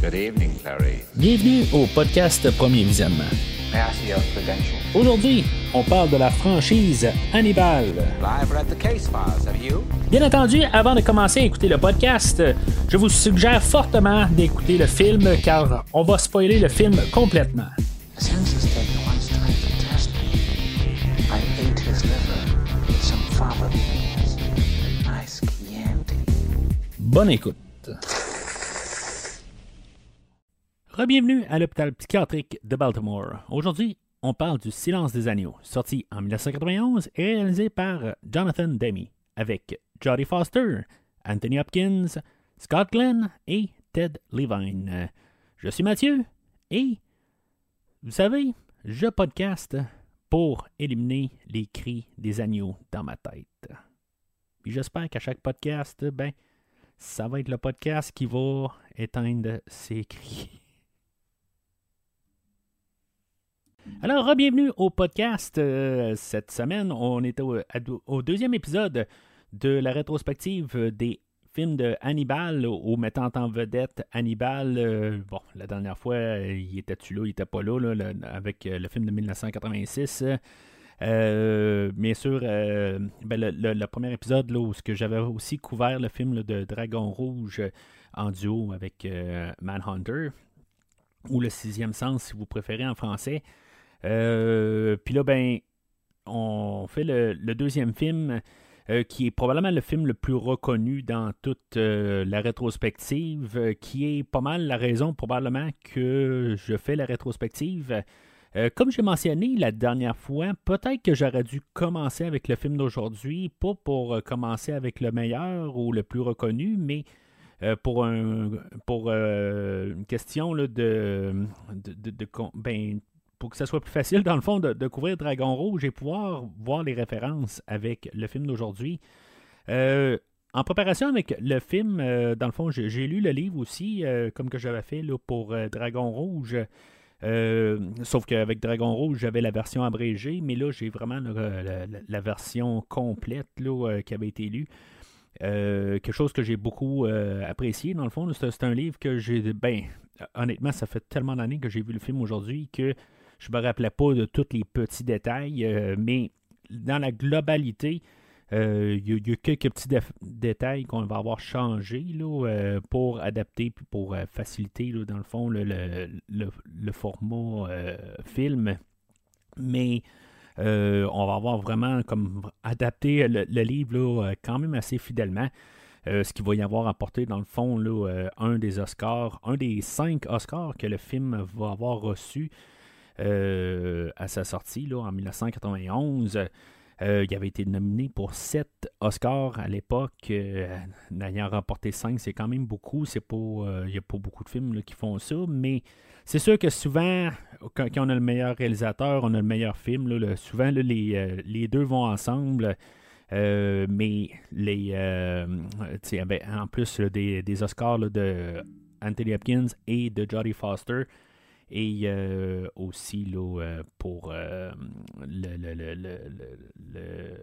Good evening, Clary. Bienvenue au podcast Premier Visionnement. Aujourd'hui, on parle de la franchise Hannibal. I've read the case files, have you? Bien entendu, avant de commencer à écouter le podcast, je vous suggère fortement d'écouter le film car on va spoiler le film complètement. The census Bienvenue à l'hôpital psychiatrique de Baltimore. Aujourd'hui, on parle du Silence des agneaux, sorti en 1991 et réalisé par Jonathan Demme, avec Jodie Foster, Anthony Hopkins, Scott Glenn et Ted Levine. Je suis Mathieu et, vous savez, je podcast pour éliminer les cris des agneaux dans ma tête. J'espère qu'à chaque podcast, ben, ça va être le podcast qui va éteindre ces cris. Alors, bienvenue au podcast. Euh, cette semaine, on est au, deuxième épisode de la rétrospective des films de Hannibal, au mettant en vedette Hannibal. Euh, bon, la dernière fois, il était-tu là, il était pas là, là avec euh, le film de 1986. bien sûr, ben, le, premier épisode là, où j'avais aussi couvert le film de Dragon Rouge en duo avec Manhunter, ou Le Sixième Sens, si vous préférez en français. Euh, puis là, ben, on fait le, deuxième film. Euh, qui est probablement le film le plus reconnu dans toute euh, la rétrospective, qui est pas mal la raison probablement que je fais la rétrospective. comme j'ai mentionné la dernière fois, peut-être que j'aurais dû commencer avec le film d'aujourd'hui, pas pour commencer avec le meilleur ou le plus reconnu, mais pour, un, pour une question de, de, ben, pour que ça soit plus facile, dans le fond, de, couvrir Dragon Rouge et pouvoir voir les références avec le film d'aujourd'hui. Euh, en préparation avec le film, euh, dans le fond, j'ai lu le livre aussi, euh, comme que j'avais fait là, pour Dragon Rouge. sauf qu'avec Dragon Rouge, j'avais la version abrégée, mais là, j'ai vraiment la, version complète là, qui avait été lue. quelque chose que j'ai beaucoup apprécié, dans le fond. C'est un livre que j'ai. Ben, honnêtement, ça fait tellement d'années que j'ai vu le film aujourd'hui que je me rappelais pas de tous les petits détails, euh, mais dans la globalité, euh, il y, a quelques petits détails qu'on va avoir changé là, euh, pour adapter pour faciliter, dans le fond, le, le, format film. Mais on va avoir vraiment comme adapté le, livre quand même assez fidèlement. ce qui va y avoir apporté, dans le fond, là, un des Oscars, un des cinq Oscars que le film va avoir reçu. Euh, à sa sortie là, en 1991. Euh, il avait été nominé pour 7 Oscars à l'époque, euh, n'ayant remporté 5, c'est quand même beaucoup. C'est pas, il n'y a pas beaucoup de films qui font ça, mais c'est sûr que souvent, quand, on a le meilleur réalisateur, on a le meilleur film. souvent, les, les, deux vont ensemble. mais les, en plus des, des, Oscars de Anthony Hopkins et de Jodie Foster, et euh, aussi là, euh, pour euh, le, le, le, le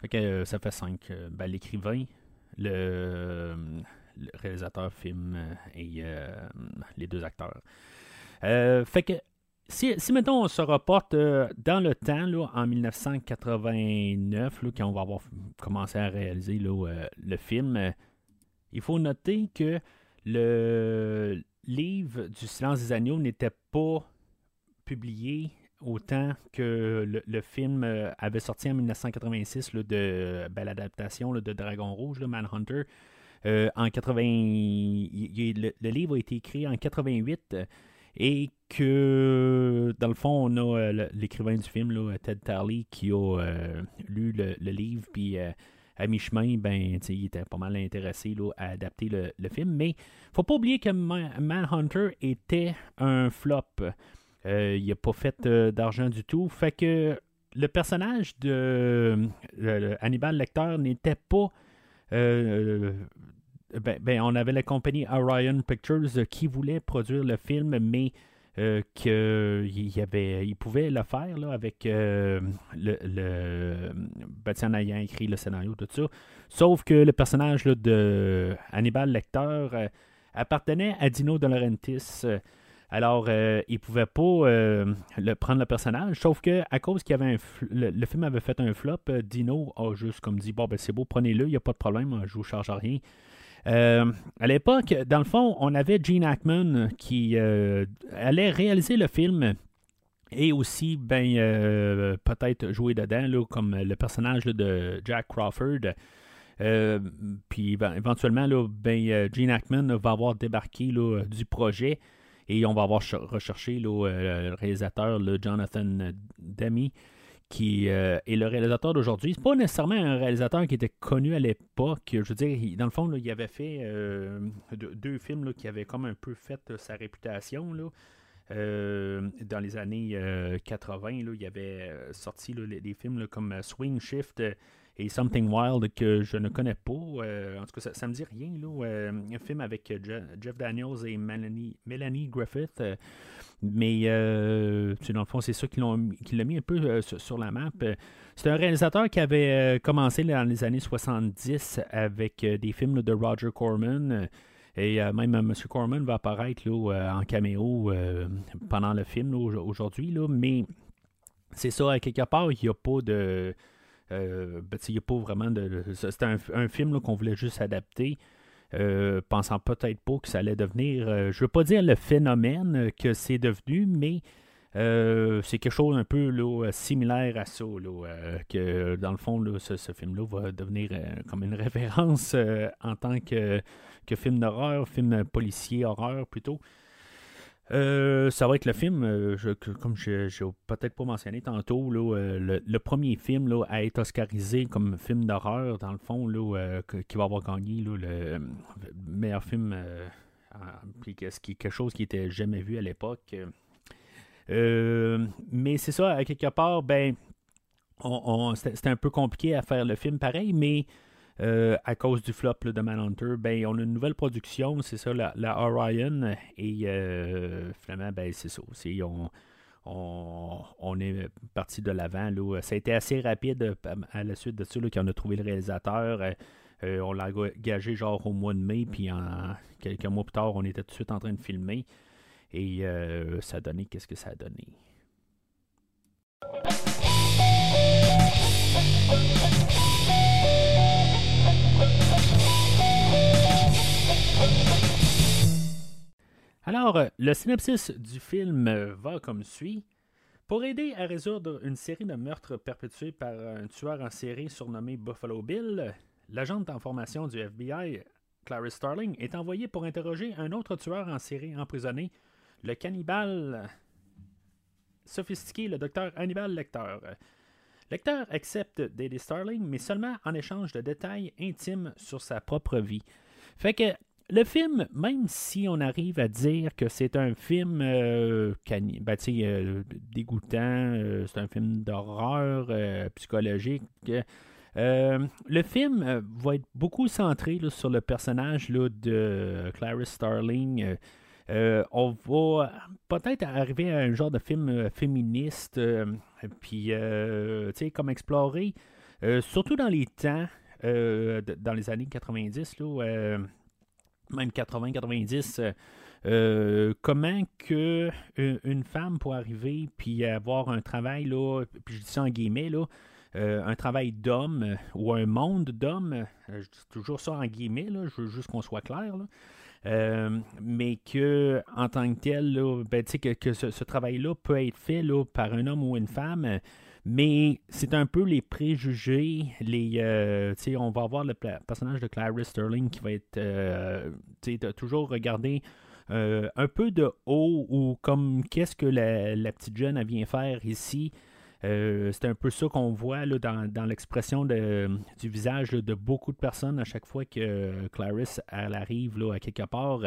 fait que, ça fait cinq. Ben, L'écrivain, le, réalisateur film et les deux acteurs. fait que si, si mettons on se reporte dans le temps, là, en 1989, là, quand on va avoir commencé à réaliser le film, il faut noter que le, livre du Silence des Agneaux n'était pas publié autant que le, film euh, avait sorti en 1986 de ben, l'adaptation de Dragon Rouge, le Manhunter. Euh, en 80, le, livre a été écrit en 88 et que dans le fond on a euh, l'écrivain du film Ted Tarley qui a lu le, livre puis à mi-chemin, ben, il était pas mal intéressé à adapter le, film. Mais faut pas oublier que Manhunter était un flop. Euh, il n'a pas fait euh, d'argent du tout. Fait que le personnage de Hannibal Lecter n'était pas. Euh, ben, ben, on avait la compagnie Orion Pictures qui voulait produire le film, mais euh, qu'il avait, il pouvait le faire là, avec euh, le, le ben, ayant écrit le scénario, tout ça. Sauf que le personnage de Hannibal Lecter euh, appartenait à Dino De Laurentiis. Alors, il pouvait pas le, prendre le personnage, sauf que à cause qu'il avait un le, film avait fait un flop, Dino a juste comme dit Bon, ben c'est beau, prenez-le, il n'y a pas de problème, je vous charge rien. À l'époque, dans le fond, on avait Gene Hackman qui allait réaliser le film et aussi ben euh, peut-être jouer dedans comme le personnage de Jack Crawford. Euh, puis éventuellement, ben, euh, Gene Hackman va avoir débarqué du projet et on va avoir recherché le réalisateur Jonathan Demi qui est le réalisateur d'aujourd'hui. C'est pas nécessairement un réalisateur qui était connu à l'époque. Je veux dire, dans le fond, il avait fait deux, films qui avaient comme un peu fait sa réputation. Là. Euh, dans les années 80, euh, là, il avait euh, sorti des films comme Swing Shift et Something Wild que je ne connais pas. en tout cas, ça, ne me dit rien. Un film avec Jeff Daniels et Melanie, Griffith. Mais dans le fond, c'est ça qui l'a mis un peu sur, la map. C'est un réalisateur qui avait commencé dans les années 70 avec des films de Roger Corman. Et euh, même euh, M. Corman va apparaître euh, en caméo pendant le film aujourd'hui. Mais c'est ça, quelque part, il n'y a pas de. Ben, il a pas vraiment de. C'est un, film qu'on voulait juste adapter. Pensant peut-être pas que ça allait devenir, je veux pas dire le phénomène que c'est devenu, mais c'est quelque chose un peu similaire à ça, que dans le fond, ce, ce film-là va devenir comme une référence en tant que que film d'horreur, film policier, horreur plutôt. Euh, ça va être le film, euh, comme je n'ai peut-être pas mentionné tantôt, euh, le, premier film à être oscarisé comme film d'horreur, dans le fond, là, qui va avoir gagné le meilleur film, puis quelque chose qui n'était jamais vu à l'époque. mais c'est ça, à quelque part, ben, c'était un peu compliqué à faire le film pareil, mais euh, à cause du flop de Manhunter, ben, on a une nouvelle production, c'est ça, la, Orion. Et euh, finalement, ben, c'est ça aussi. On, on, est parti de l'avant. Ça a été assez rapide à la suite de ça qu'on a trouvé le réalisateur. Euh, on l'a gagé genre au mois de mai, puis en, quelques mois plus tard, on était tout de suite en train de filmer. Et ça a donné, qu'est-ce que ça a donné? Alors, le synopsis du film va comme suit. Pour aider à résoudre une série de meurtres perpétués par un tueur en série surnommé Buffalo Bill, l'agente en formation du FBI, Clarice Starling, est envoyée pour interroger un autre tueur en série emprisonné, le cannibale sophistiqué, le docteur Hannibal Lecter. Lecter accepte d'aider Starling, mais seulement en échange de détails intimes sur sa propre vie. Fait le film, même si on arrive à dire que c'est un film euh, ben, euh, dégoûtant, euh, c'est un film d'horreur psychologique, le film va être beaucoup centré sur le personnage de Clarice Starling. on va peut-être arriver à un genre de film féministe, puis comme explorer, surtout dans les temps, dans les années 90, là, même 80-90, euh, euh, comment que euh, une femme peut arriver puis avoir un travail, là, puis je dis ça en guillemets, là, un travail d'homme ou un monde d'homme, je dis toujours ça en guillemets, là, je veux juste qu'on soit clair, mais que en tant que tel, ben, que, que ce, ce travail-là peut être fait là, par un homme ou une femme mais c'est un peu les préjugés, les, euh, on va avoir le personnage de Clarice Sterling qui va être euh, toujours regarder euh, un peu de haut ou comme qu'est-ce que la, petite jeune vient faire ici. c'est un peu ça qu'on voit là, dans, l'expression du visage de beaucoup de personnes à chaque fois que Clarice elle arrive là, à quelque part.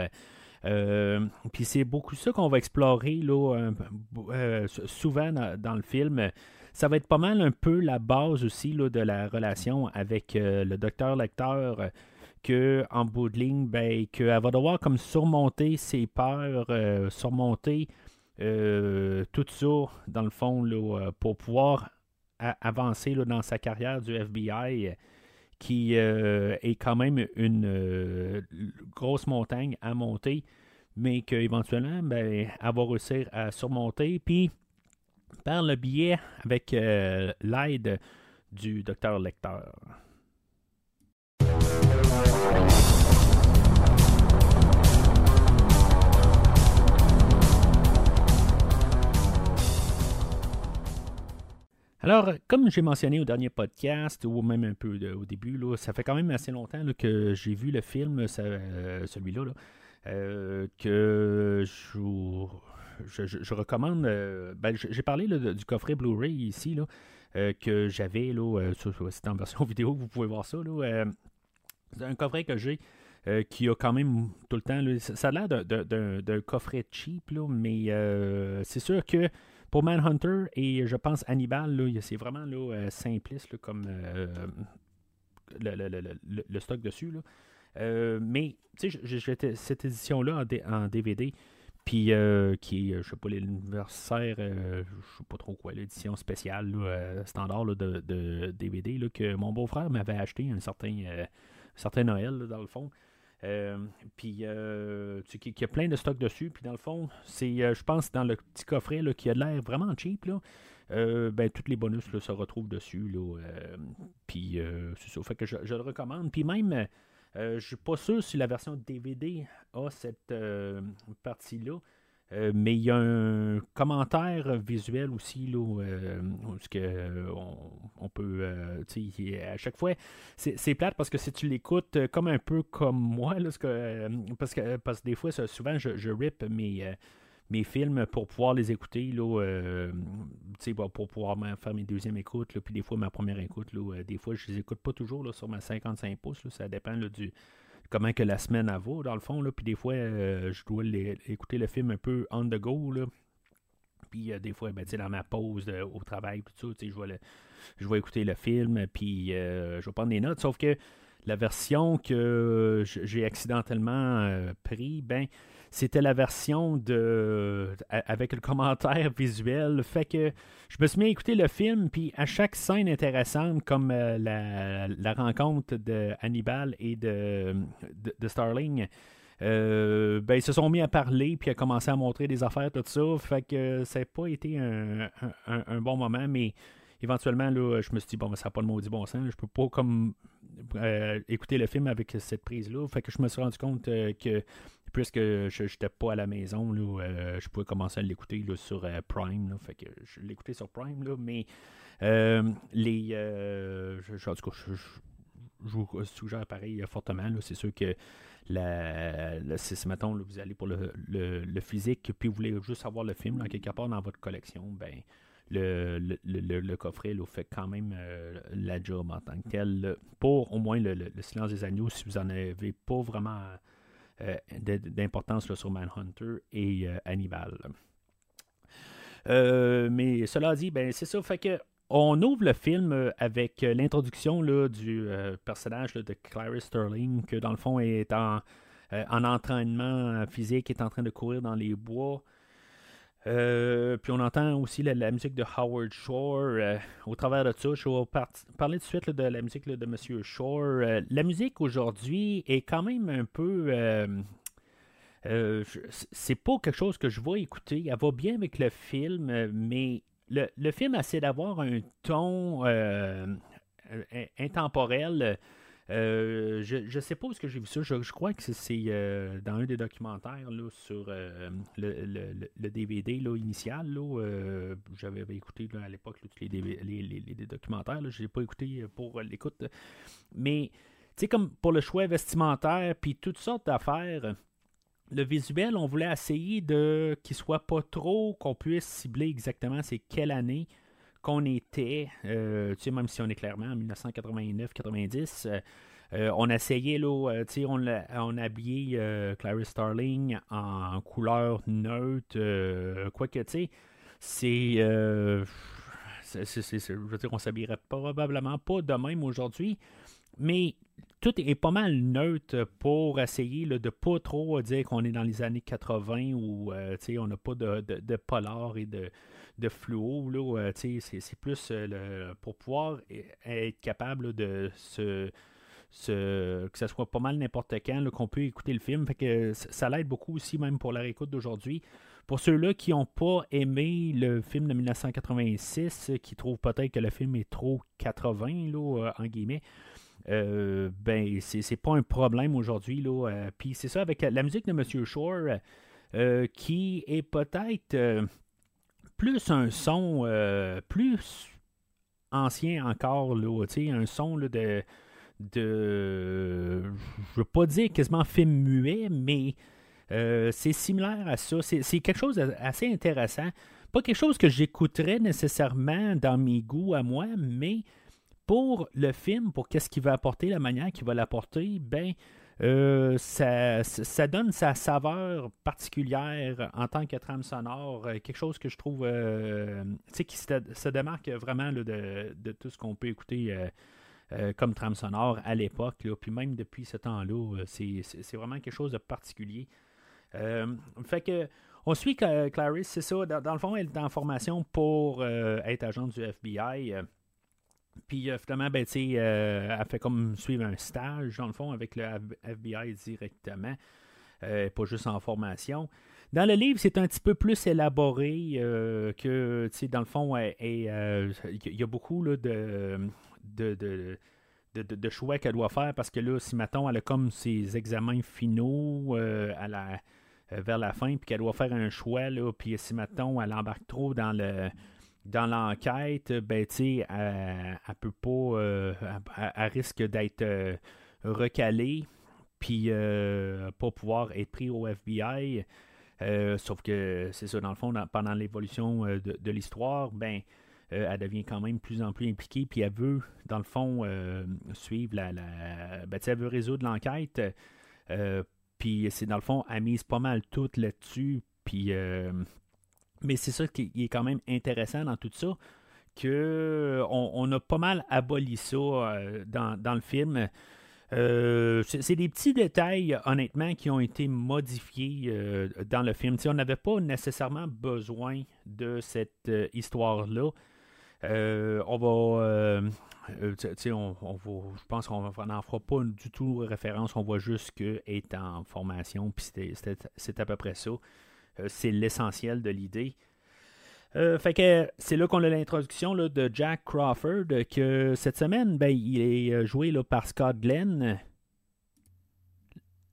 Puis c'est beaucoup ça qu'on va explorer souvent dans, le film ça va être pas mal un peu la base aussi là, de la relation avec euh, le docteur lecteur que en bout de ligne, ben, qu'elle va devoir comme surmonter ses peurs, euh, surmonter euh, tout ça, dans le fond, là, pour pouvoir avancer là, dans sa carrière du FBI qui est quand même une grosse montagne à monter, mais qu'éventuellement, ben, elle va réussir à surmonter. Puis, par le biais, avec l'aide du docteur Lecteur. Alors, comme j'ai mentionné au dernier podcast, ou même un peu au début, là, ça fait quand même assez longtemps que j'ai vu le film, euh, celui-là, euh, que je, recommande. Euh, ben, j'ai parlé du coffret Blu-ray ici, que j'avais, c'est en version vidéo, vous pouvez voir ça. c'est un coffret que j'ai. qui a quand même tout le temps. ça a l'air d'un coffret cheap, mais c'est sûr que pour Manhunter et je pense Hannibal, c'est vraiment là, euh, simpliste comme euh, le, stock dessus. Euh, mais sais, j'ai cette édition-là en, DVD, puis qui est, je sais pas, l'anniversaire, je sais pas trop quoi, l'édition spéciale, standard de, DVD, que mon beau-frère m'avait acheté un certain, certain Noël, dans le fond. Euh, puis, euh, qu'il y a plein de stocks dessus. Puis, dans le fond, c'est, euh, je pense, dans le petit coffret là, qui a l'air vraiment cheap, là, ben, tous les bonus là, se retrouvent dessus. Là, puis, c'est ça. Fait que je le recommande. Puis, même, je suis pas sûr si la version DVD a cette partie-là. Euh, mais il y a un commentaire visuel aussi, là, euh, que, euh, on, peut. à chaque fois, c'est plate parce que si tu l'écoutes comme un peu comme moi, parce, que, parce que des fois, souvent, je, je rip mes, mes films pour pouvoir les écouter, là, pour pouvoir faire mes deuxièmes écoutes, puis des fois, ma première écoute, là, des fois, je les écoute pas toujours là, sur ma 55 pouces, ça dépend du comment que la semaine a vaut, dans le fond. Là. Puis des fois, euh, je dois écouter le film un peu on the go. Là. Puis euh, des fois, ben, dans ma pause au travail, tout ça, je vais, je vais écouter le film, puis euh, je vais prendre des notes. Sauf que la version que j'ai accidentellement pris, ben, c'était la version de avec le commentaire visuel. Fait que je me suis mis à écouter le film, puis à chaque scène intéressante, comme euh, la, rencontre de Hannibal et de, de, Starling, euh, ben, ils se sont mis à parler puis à commencer à montrer des affaires, tout ça. Fait que ça n'a pas été un, bon moment, mais éventuellement, là, je me suis dit, bon, ça n'a pas le maudit bon sens. Je peux pas comme euh, écouter le film avec cette prise-là. Fait que je me suis rendu compte que puisque je n'étais pas à la maison, là, euh, je pouvais commencer à l'écouter sur euh, Prime. Je l'écoutais sur Prime, là, mais euh, les. Je, en tout cas, je, vous suggère pareil fortement. C'est sûr que si, mettons, vous allez pour le, physique, puis vous voulez juste avoir le film quelque part dans votre collection, ben le, coffret là, fait quand même la job en tant que tel. Pour au moins le, silence des agneaux, si vous n'en avez pas vraiment d'importance sur Manhunter et euh, Hannibal. Euh, mais cela dit, ben c'est ça, fait que on ouvre le film avec l'introduction du personnage de Clarice Sterling, que dans le fond est en, en entraînement physique, est en train de courir dans les bois. Euh, puis on entend aussi la, musique de Howard Shore. Euh, au travers de ça, je vais parler tout de suite de la musique de Monsieur Shore. Euh, la musique aujourd'hui est quand même un peu. c'est pas quelque chose que je vais écouter. Elle va bien avec le film, mais le, le film essaie d'avoir un ton intemporel euh, je ne sais pas où est-ce que j'ai vu ça. Je, crois que c'est euh, dans un des documentaires sur euh, le, DVD initial. J'avais écouté à l'époque les, les, les, documentaires. Je n'ai pas écouté pour l'écoute. Mais tu sais, comme pour le choix vestimentaire, puis toutes sortes d'affaires. Le visuel, on voulait essayer de qu'il soit pas trop, qu'on puisse cibler exactement c'est quelle année qu'on était, euh, tu sais, même si on est clairement en 1989-90, euh, euh, on essayait, là, tu sais, on, habillé Clarice Starling en couleur neutre, quoique, tu sais, c'est. je veux dire, on s'habillerait probablement pas de même aujourd'hui. mais tout est pas mal neutre pour essayer de pas trop dire qu'on est dans les années 80 ou on n'a pas de, de, polar et de, de fluo. c'est plus pour pouvoir e, être capable de se que ce soit pas mal n'importe quand, qu'on peut écouter le film. Fait que ça l'aide beaucoup aussi, même pour la réécoute d'aujourd'hui. Pour ceux-là qui n'ont pas aimé le film de 1986, qui trouvent peut-être que le film est trop 80, là, euh, en guillemets, euh, ben, c'est pas un problème aujourd'hui. Euh, Puis c'est ça, avec la musique de M. Shore, euh, qui est peut-être plus un son plus ancien encore, là, un son de de. Je veux pas dire quasiment film muet, mais euh, c'est similaire à ça. C'est quelque chose d'assez intéressant. Pas quelque chose que j'écouterais nécessairement dans mes goûts à moi, mais pour le film, pour qu'est-ce qu'il va apporter, la manière qu'il va l'apporter, ben. Euh, ça, donne sa saveur particulière en tant que trame sonore, euh, quelque chose que je trouve qui se, démarque vraiment de, tout ce qu'on peut écouter euh, comme trame sonore à l'époque. Puis même depuis ce temps-là, euh, c'est vraiment quelque chose de particulier. Euh, fait que on suit Clarice, c'est ça. Dans, le fond, elle est en formation pour être agent du FBI. Puis finalement, ben, elle fait comme suivre un stage, dans le fond, avec le FBI directement. pas juste en formation. Dans le livre, c'est un petit peu plus élaboré que, dans le fond, il y a beaucoup de, de, de, choix qu'elle doit faire parce que là, si maintenant elle a comme ses examens finaux euh, à la, euh, vers la fin, puis qu'elle doit faire un choix, là, puis si maintenant elle embarque trop dans le dans l'enquête, ben tu sais, elle, peut pas, euh, elle, risque d'être recalée, puis pas pouvoir être pris au FBI. sauf que c'est ça, dans le fond, pendant l'évolution de, l'histoire, ben euh, elle devient quand même plus en plus impliquée, puis elle veut, dans le fond, euh, suivre la. la ben, elle veut résoudre l'enquête. Euh, puis c'est dans le fond, elle mise pas mal tout là-dessus. Puis. Mais c'est ça qui est quand même intéressant dans tout ça. Que on, a pas mal aboli ça dans, le film. c'est des petits détails, honnêtement, qui ont été modifiés dans le film. on n'avait pas nécessairement besoin de cette histoire-là. Euh, on va. Euh, euh, on, je pense qu'on n'en fera pas du tout référence. On voit juste qu'elle est en formation, puis c'est à peu près ça. C'est l'essentiel de l'idée. fait que c'est là qu'on a l'introduction de Jack Crawford, que cette semaine, ben, il est joué là, par Scott Glenn,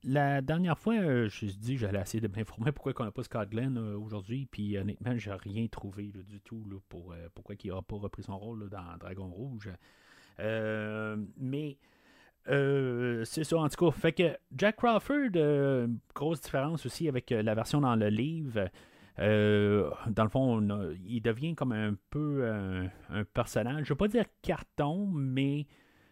la dernière fois, je me suis dit j'allais essayer de m'informer pourquoi on n'a pas Scott Glenn euh, aujourd'hui. Puis honnêtement, j'ai rien trouvé du tout pour euh, pourquoi il n'a pas repris son rôle dans Dragon Rouge. Euh, c'est ça en tout cas. Fait que Jack Crawford, grosse différence aussi avec la version dans le livre. dans le fond, il devient comme un peu un, personnage. Je ne veux pas dire carton, mais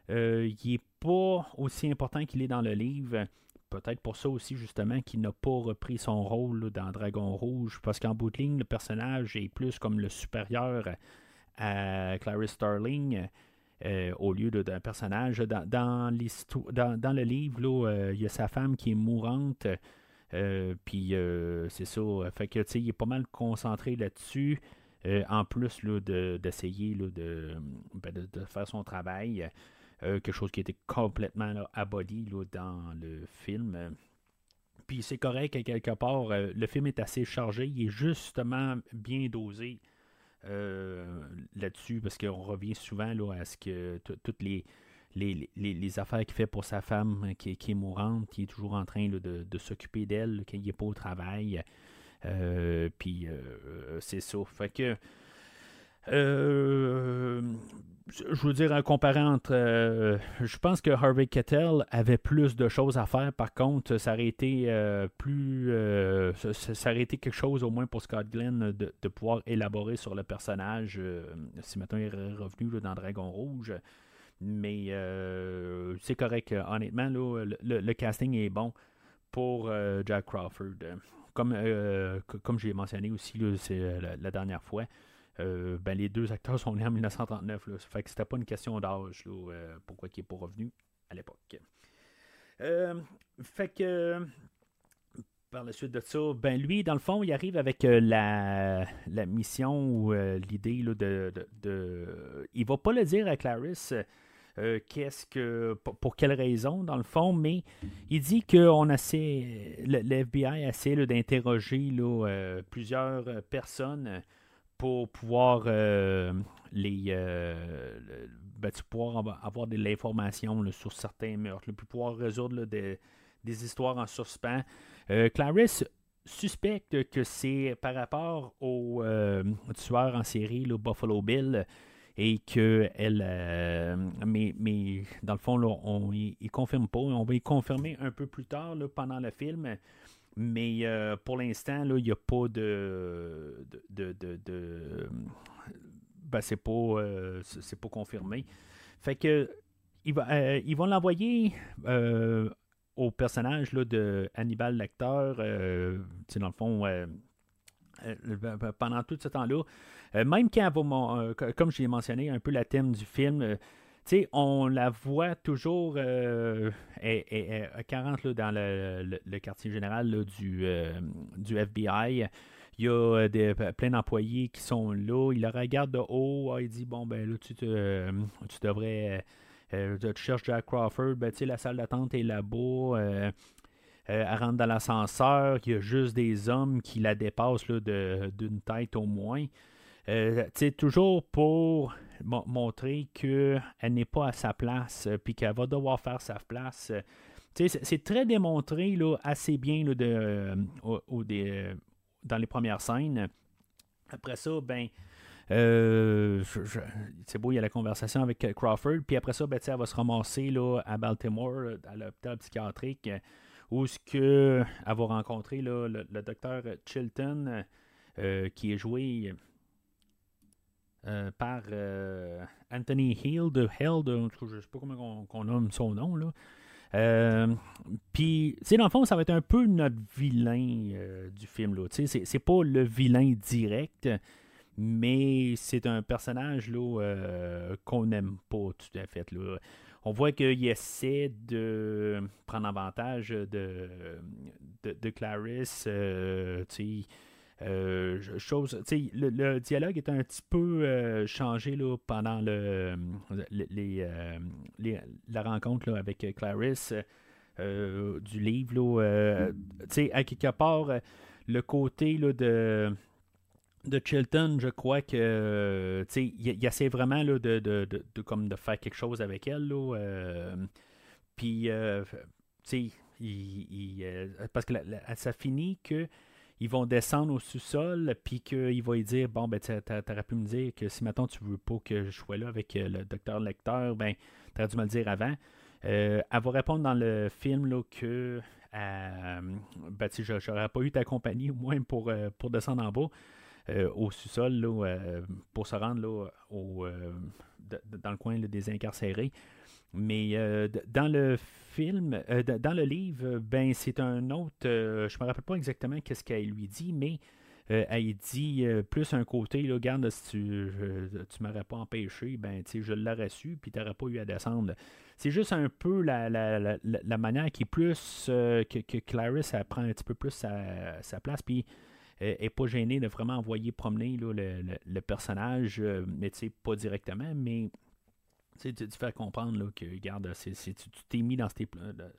il n'est pas aussi important qu'il est dans le livre peut-être pour ça aussi, justement, qu'il n'a pas repris son rôle dans Dragon Rouge, parce qu'en bout de ligne, le personnage est plus comme le supérieur à Clarice Starling. Euh, au lieu d'un personnage. Dans, dans, dans, le livre, euh, il y a sa femme qui est mourante. Euh, puis c'est ça. Fait que il est pas mal concentré là-dessus. en plus d'essayer de, ben, de, de, faire son travail. Quelque chose qui était complètement aboli dans le film. Puis c'est correct quelque part, le film est assez chargé, il est justement bien dosé euh, là-dessus, parce qu'on revient souvent là, à ce que toutes les, les, affaires qu'il fait pour sa femme qui, est mourante, qui est toujours en train de, s'occuper d'elle, qu'il n'est pas au travail. puis c'est ça. Fait que euh, je veux dire, en comparant entre. Euh, je pense que Harvey Kettel avait plus de choses à faire. Par contre, ça aurait été euh, plus. Ça, aurait été quelque chose, au moins pour Scott Glenn, de, pouvoir élaborer sur le personnage. si maintenant il est revenu dans Dragon Rouge. Mais c'est correct. Honnêtement, le, casting est bon pour Jack Crawford. Comme, j'ai mentionné aussi la, dernière fois. Euh, ben, les deux acteurs sont nés en 1939. Là. Fait que c'était pas une question d'âge, euh, pourquoi il n'est pas revenu. à l'époque. fait que par la suite de ça, ben lui, dans le fond, il arrive avec la, la, mission ou l'idée de, de, de, Il va pas le dire à Clarisse euh, qu'est-ce que pour, quelle raison dans le fond, mais il dit qu'on essaie, le, FBI essaie d'interroger euh, plusieurs personnes pour pouvoir euh, les ben, pouvoir avoir de l'information sur certains meurtres, pour pouvoir résoudre des, histoires en suspens. Clarisse suspecte que c'est par rapport au tueur en série, le Buffalo Bill, et que elle. Euh, mais, mais dans le fond, là, on ne confirme pas. On va y confirmer un peu plus tard pendant le film. Mais euh, pour l'instant, il n'y a pas de. de, de, ben, c'est pas, euh, pas confirmé. Fait que. Il va, ils vont l'envoyer au personnage là, de Hannibal Lecter. dans le fond, pendant tout ce temps-là, euh, même quand euh, comme j'ai mentionné un peu la thème du film, euh, on la voit toujours à 40 dans le, quartier général du, du FBI. Il y a des, plein d'employés qui sont là. Il la regarde de haut. Ah, il dit Bon, ben là, tu, te, tu devrais. tu cherches Jack Crawford. Ben, la salle d'attente est là-bas. elle rentre dans l'ascenseur. Il y a juste des hommes qui la dépassent d'une tête au moins. Euh, toujours pour montrer qu'elle n'est pas à sa place, euh, puis qu'elle va devoir faire sa place. Euh, c'est très démontré là, assez bien là, de, dans les premières scènes. Après ça, ben, c'est beau, il y a la conversation avec Crawford. Puis après ça, ben, elle va se ramasser là, à Baltimore, à l'hôpital psychiatrique, où ce que elle va rencontrer là, le, docteur Chilton, qui est joué euh, par euh, Anthony Hill de Hell, je ne sais pas comment on, nomme son nom. Euh, puis, dans le fond, ça va être un peu notre vilain du film. là. C'est pas le vilain direct, mais c'est un personnage là, qu'on n'aime pas tout à fait. Là. On voit qu'il essaie de prendre avantage de, de, de Clarisse. Euh, le, le, dialogue est un petit peu euh, changé là, pendant le, euh, les, la rencontre avec Clarisse du livre. Là, à quelque part, le côté là, de, de Chilton, je crois que il, il, essaie vraiment là, de, de, de, comme de faire quelque chose avec elle. Là, puis, il, parce que ça finit que ils vont descendre au sous-sol, puis qu'il va lui dire Bon, ben, t'aurais pu me dire que si maintenant tu veux pas que je sois là avec euh, le docteur lecteur, ben, t'aurais dû me le dire avant. Euh, elle va répondre dans le film là, que euh, ben, j'aurais pas eu ta compagnie au moins pour, pour descendre en bas. au sous-sol pour se rendre là, au, dans le coin des incarcérés. Mais euh, dans le film, euh, dans le livre, ben c'est un autre. Euh, je me rappelle pas exactement qu'est-ce qu'elle lui dit, mais elle dit plus un côté, là, garde, si tu tu m'aurais pas empêché, ben je l'aurais su, puis tu n'aurais pas eu à descendre. C'est juste un peu la, manière qui est plus que, que, Clarice elle prend un petit peu plus sa, place, puis n'est pas gênée de vraiment envoyer promener le, le, personnage, mais pas directement, mais tu, tu fais comprendre là, que, regarde, tu t'es mis dans,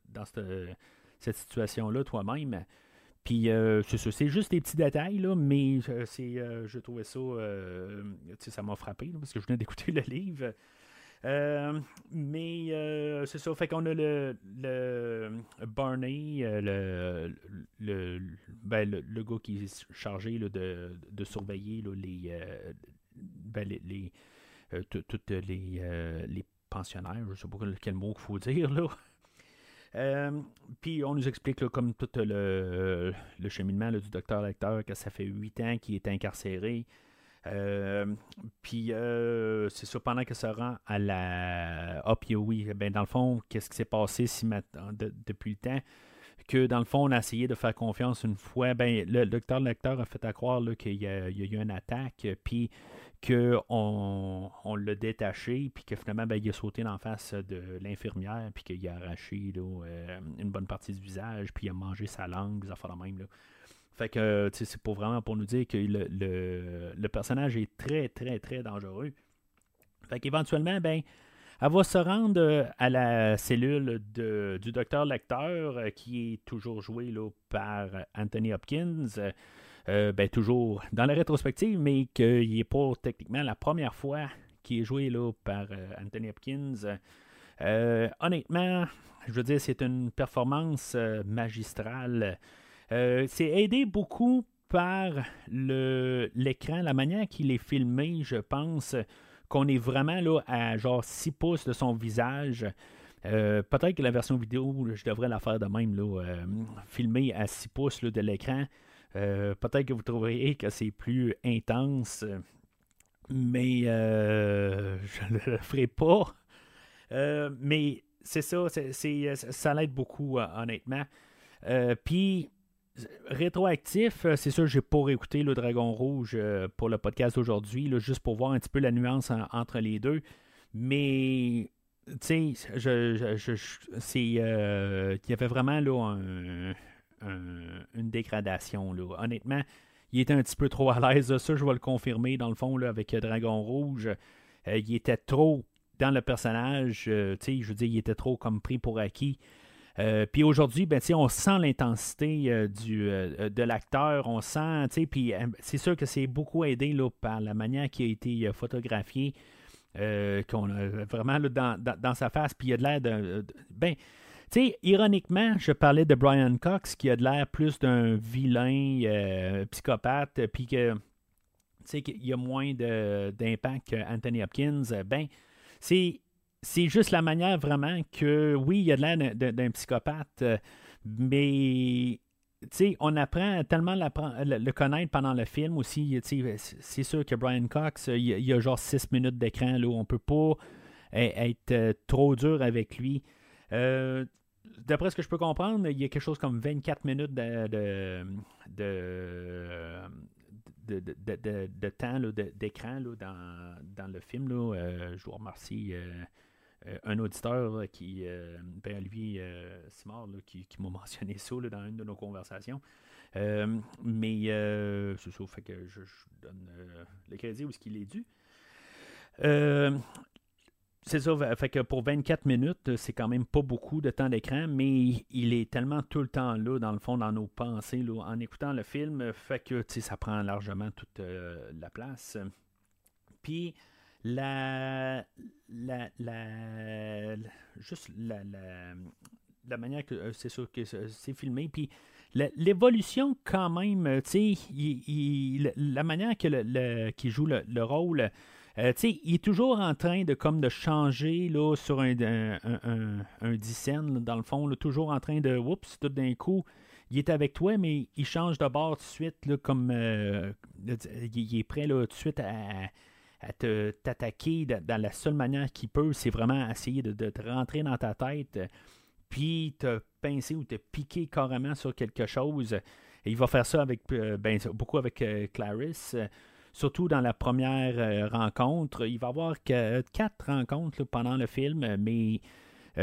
dans cette, situation-là toi-même. Puis euh, c'est juste des petits détails, là, mais euh, c'est, euh, je trouvais ça, ça m'a frappé parce que je venais d'écouter le livre. mais c'est ça, fait qu'on a le, le Barney, le, le, ben, le, gars qui est chargé là, de, de, surveiller là, les, ben, les euh, toutes les, euh, les pensionnaires, je ne sais pas quel mot il faut dire là. Euh, puis on nous explique comme tout le, le cheminement du docteur lecteur que ça fait huit ans qu'il est incarcéré. puis c'est ça, pendant que ça rend à la. Puis oui, ben dans le fond, qu'est-ce qui s'est passé depuis le temps? Que dans le fond, on a essayé de faire confiance une fois. Ben, le docteur lecteur a fait à croire qu'il y, a eu une attaque, puis qu'on on, l'a détaché, puis que finalement, ben, il a sauté en face de l'infirmière, puis qu'il a arraché euh, une bonne partie du visage, puis il a mangé sa langue, des affaires de même. Là. Fait que c'est pour vraiment pour nous dire que le, personnage est très, très, très dangereux. Fait qu'éventuellement, ben, elle va se rendre euh, à la cellule de, du docteur Lecteur, euh, qui est toujours joué là, par Anthony Hopkins. Euh, ben, toujours dans la rétrospective, mais qu'il n'est pas techniquement la première fois qu'il est joué là, par Anthony Hopkins. honnêtement, je veux dire, c'est une performance magistrale. c'est aidé beaucoup par l'écran, la manière qu'il est filmé, je pense qu'on est vraiment là à genre 6 pouces de son visage. Euh, peut-être que la version vidéo, je devrais la faire de même, là, euh, à 6 pouces de l'écran. Euh, peut-être que vous trouverez que c'est plus intense, mais je ne le ferai pas. mais c'est ça, ça l'aide beaucoup, honnêtement. Puis, rétroactif, euh, c'est sûr, j'ai pas réécouté le Dragon Rouge euh, pour le podcast d'aujourd'hui, juste pour voir un petit peu la nuance entre les deux. Mais, tu sais, je, c'est, euh, il y avait vraiment là, une dégradation. Là. Honnêtement, il était un petit peu trop à l'aise. Ça, je vais le confirmer dans le fond là, avec Dragon Rouge. il était trop dans le personnage. je veux dire, il était trop comme pris pour acquis. Euh, puis aujourd'hui, ben, on sent l'intensité euh, euh, de l'acteur, on sent, puis c'est sûr que c'est beaucoup aidé là, par la manière qui a été photographié, qu'on a vraiment dans, dans, sa face, puis il a de l'air de, ben, tu sais, ironiquement, je parlais de Brian Cox qui a de l'air plus d'un vilain psychopathe, puis que, qu'il y a moins d'impact qu'Anthony Hopkins. Ben, c'est juste la manière vraiment que, oui, il y a de l'air d'un psychopathe, euh, mais on apprend tellement le, le, connaître pendant le film aussi. C'est sûr que Brian Cox, il, y a genre 6 minutes d'écran. Là, on peut pas e, être euh, trop dur avec lui. Euh, d'après ce que je peux comprendre, il y a quelque chose comme 24 minutes de, de, de temps d'écran dans, dans, le film. Là. je vous remercie euh, un auditeur qui, euh, ben, euh, Simard, qui, m'a mentionné ça dans une de nos conversations. mais c'est ça, fait que je, donne le crédit où ce qu'il est dû. C'est ça, fait que pour 24 minutes, c'est quand même pas beaucoup de temps d'écran, mais il est tellement tout le temps là, dans le fond, dans nos pensées, en écoutant le film, fait que ça prend largement toute la place. Puis, la, la, la, juste la, la, manière que euh, c'est sûr que c'est filmé, puis l'évolution quand même, tu sais, la manière que le, qui joue le, rôle, euh, il est toujours en train de comme de changer là, sur un, un, un, dans le fond, toujours en train de, oups, tout d'un coup, il est avec toi, mais il change de bord tout de suite, là, comme euh, il est prêt là, tout de suite à à t'attaquer dans la seule manière qu'il peut, c'est vraiment essayer de, te rentrer dans ta tête, puis te pincer ou te piquer carrément sur quelque chose. Et il va faire ça avec euh, ben, beaucoup avec euh, Clarisse. Surtout dans la première euh, rencontre. Il va y avoir que, quatre rencontres pendant le film, mais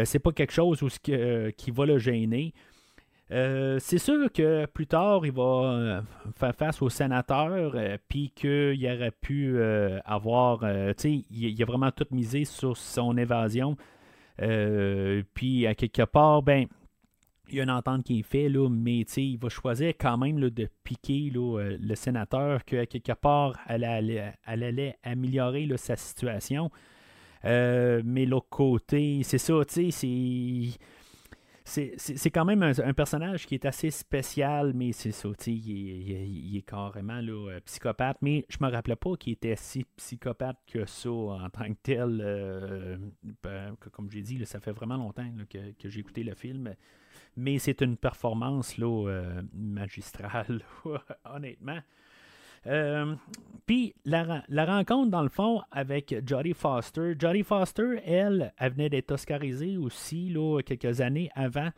c'est pas quelque chose où, qui va le gêner. Euh, c'est sûr que plus tard, il va euh, faire face au sénateur, euh, puis qu'il aurait pu avoir, tu sais, il, a vraiment tout misé sur son évasion. puis à quelque part, ben, il y a une entente qui est faite, là, mais il va choisir quand même de piquer le sénateur, qu'à quelque part, elle allait, améliorer sa situation. mais l'autre côté, c'est ça, c'est c'est quand même un, personnage qui est assez spécial, mais c'est ça, il, il, est carrément euh, psychopathe. Mais je me rappelais pas qu'il était si psychopathe que ça en tant que tel. Euh, ben, comme j'ai dit, ça fait vraiment longtemps que, j'ai écouté le film. Mais c'est une performance là, euh, magistrale, honnêtement. Euh, puis la, rencontre, dans le fond, avec Jodie Foster. Jodie Foster, elle, elle venait d'être oscarisée aussi là, quelques années avant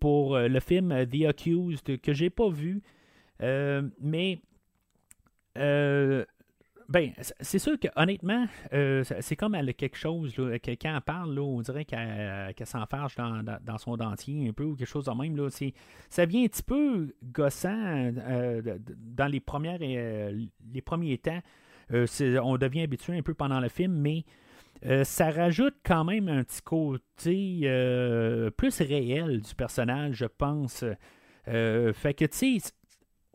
pour le film The Accused que j'ai pas vu. mais ben, c'est sûr que honnêtement, euh, c'est comme elle a quelque chose, là, quand elle parle, on dirait qu'elle s'enfarge dans, son dentier un peu ou quelque chose de même. Là, ça vient un petit peu gossant euh, dans les, premières, euh, les premiers temps. on devient habitué un peu pendant le film, mais ça rajoute quand même un petit côté plus réel du personnage, je pense. fait que, tu sais,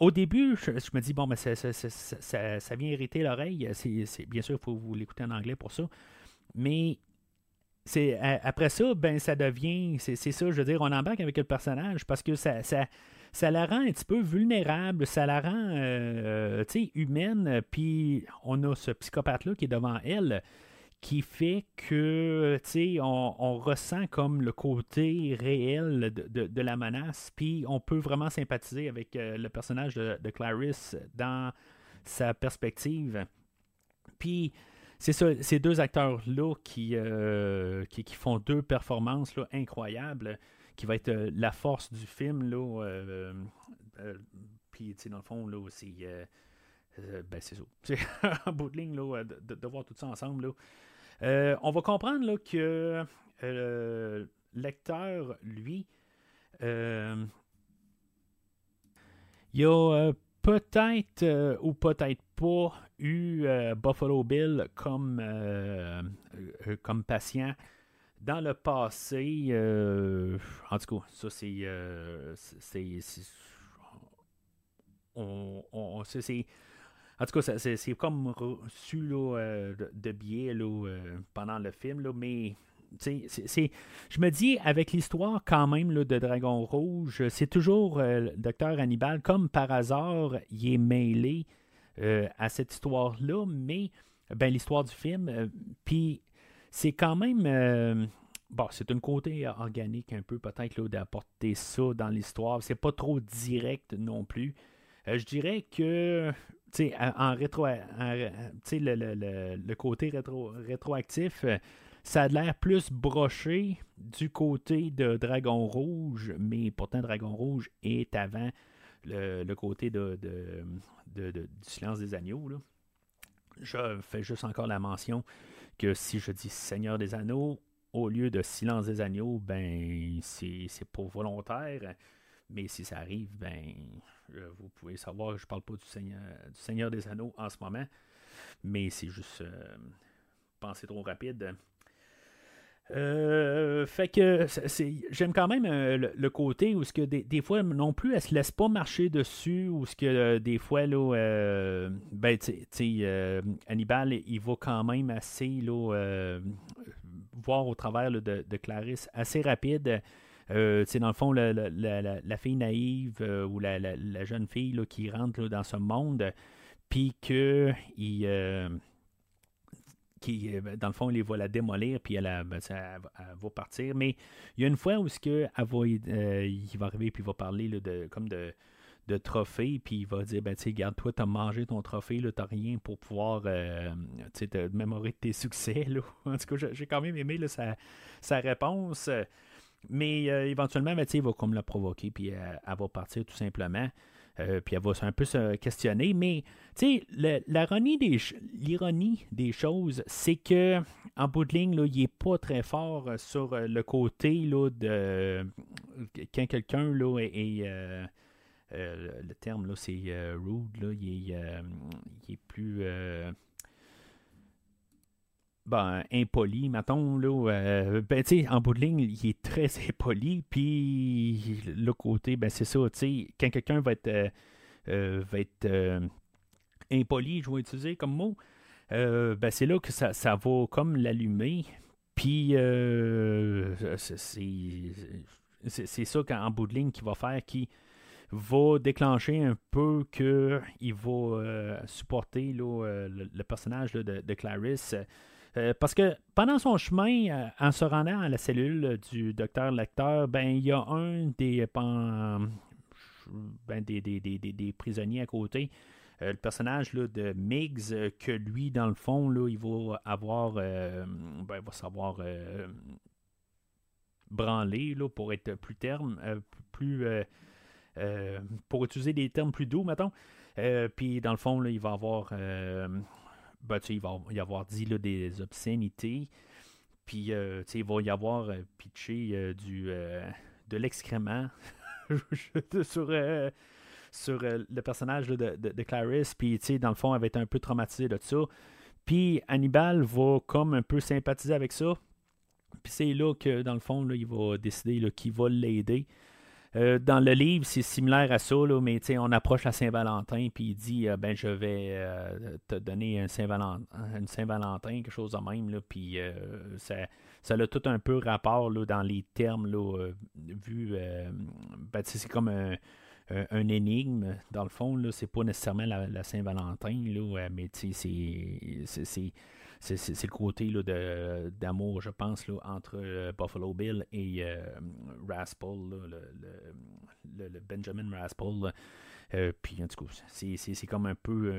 au début, je, me dis, bon, mais ça, ça, vient irriter l'oreille. C'est, bien sûr, il faut vous l'écouter en anglais pour ça. Mais c'est après ça, ben ça devient. C'est, ça, je veux dire, on embarque avec le personnage parce que ça, ça, ça la rend un petit peu vulnérable, ça la rend euh, humaine. Puis on a ce psychopathe-là qui est devant elle qui fait que, tu sais, on, ressent comme le côté réel de, la menace, puis on peut vraiment sympathiser avec euh, le personnage de, Clarisse dans sa perspective. Puis, c'est ça, ces deux acteurs-là qui, euh, qui, font deux performances là, incroyables, qui va être euh, la force du film, là. puis, tu sais, dans le fond, là, aussi... ben, c'est ça. en bout de ligne, là, de, de, voir tout ça ensemble, là, euh, on va comprendre là, que le euh, lecteur, lui, euh, il a peut-être ou peut-être pas eu Buffalo Bill comme, comme patient dans le passé. en tout cas, ça c'est. on, en tout cas, c'est comme reçu euh, de, biais euh, pendant le film, là, mais je me dis, avec l'histoire quand même de Dragon Rouge, c'est toujours euh, le docteur Hannibal, comme par hasard, il est mêlé à cette histoire-là, mais ben, l'histoire du film, puis c'est quand même... Bon, c'est une côté organique un peu, peut-être, d'apporter ça dans l'histoire. C'est pas trop direct non plus. je dirais que en rétro, le, côté rétro, rétroactif, euh, ça a l'air plus broché du côté de Dragon Rouge, mais pourtant Dragon Rouge est avant le, côté de, du silence des agneaux. Je fais juste encore la mention que si je dis Seigneur des Anneaux, au lieu de silence des agneaux, ben c'est pas volontaire. Mais si ça arrive, ben euh, vous pouvez savoir, je parle pas du Seigneur, du Seigneur des Anneaux en ce moment, mais c'est juste euh, penser trop rapide. Euh, fait que j'aime quand même le, côté où ce que des, fois non plus elle se laisse pas marcher dessus ou ce que des fois là ben tu Hannibal il va quand même assez là, voir au travers de, de, Clarisse assez rapide euh, dans le fond, la, fille naïve euh, ou la, jeune fille là, qui rentre dans ce monde, puis que il, euh, qui, euh, dans le fond, il va la démolir, puis elle, ben, va partir. Mais il y a une fois où ce que va, il va arriver, puis il va parler de, comme de, de trophée, puis il va dire, ben, tu garde, toi, t'as mangé ton trophée, t'as rien pour pouvoir, te mémorer tes succès, là. En tout cas, j'ai quand même aimé sa, sa réponse. Mais euh, éventuellement, ben, il va comme la provoquer, puis euh, elle, va partir tout simplement. Euh, puis elle va un peu se questionner. Mais l'ironie des, l'ironie des choses, c'est que en bout de ligne, là, il n'est pas très fort sur le côté là, de quand quelqu'un là, est. le terme c'est rude, là, il, est, il est plus ben, impoli, mettons, là, euh, ben, tu sais, en bout de ligne, il est très impoli, puis le côté, ben, c'est ça, tu sais, quand quelqu'un va être, euh, euh, va être impoli, je vais utiliser comme mot, ben, c'est là que ça, ça va comme l'allumer, puis c'est ça qu'en bout de ligne qui va faire qui va déclencher un peu qu'il va supporter là, le, personnage de, de, Clarisse euh, parce que pendant son chemin, euh, en se rendant à la cellule du docteur Lecteur, ben, il y a un des, ben, des, prisonniers à côté. Euh, le personnage là, de Miggs, que lui, dans le fond, là, il va avoir. ben, il va savoir. branlé, là, pour être plus terme, plus. pour utiliser des termes plus doux, mettons. Puis dans le fond, là, il va avoir. Ben, il va y avoir dit là, des obscénités. Puis il va y avoir pitché du, de l'excrément sur, sur le personnage de, de, Clarice. Puis dans le fond, elle va être un peu traumatisée de ça. Puis Hannibal va comme un peu sympathiser avec ça. Puis c'est là que, dans le fond, il va décider qu'il va l'aider. Euh, dans le livre, c'est similaire à ça, là, mais on approche la Saint-Valentin, puis il dit euh, ben je vais euh, te donner un Saint-Valentin, Saint-Valentin, quelque chose de même, là, puis ça, ça a tout un peu rapport là, dans les termes là, vu. Ben, c'est comme un, énigme, dans le fond, c'est pas nécessairement la, Saint-Valentin, là, mais c'est, c'est, le côté là, de, d'amour, je pense, là, entre euh, Buffalo Bill et euh, Raspel, le, le, Benjamin Raspel. Euh, puis en tout cas, c'est, comme un peu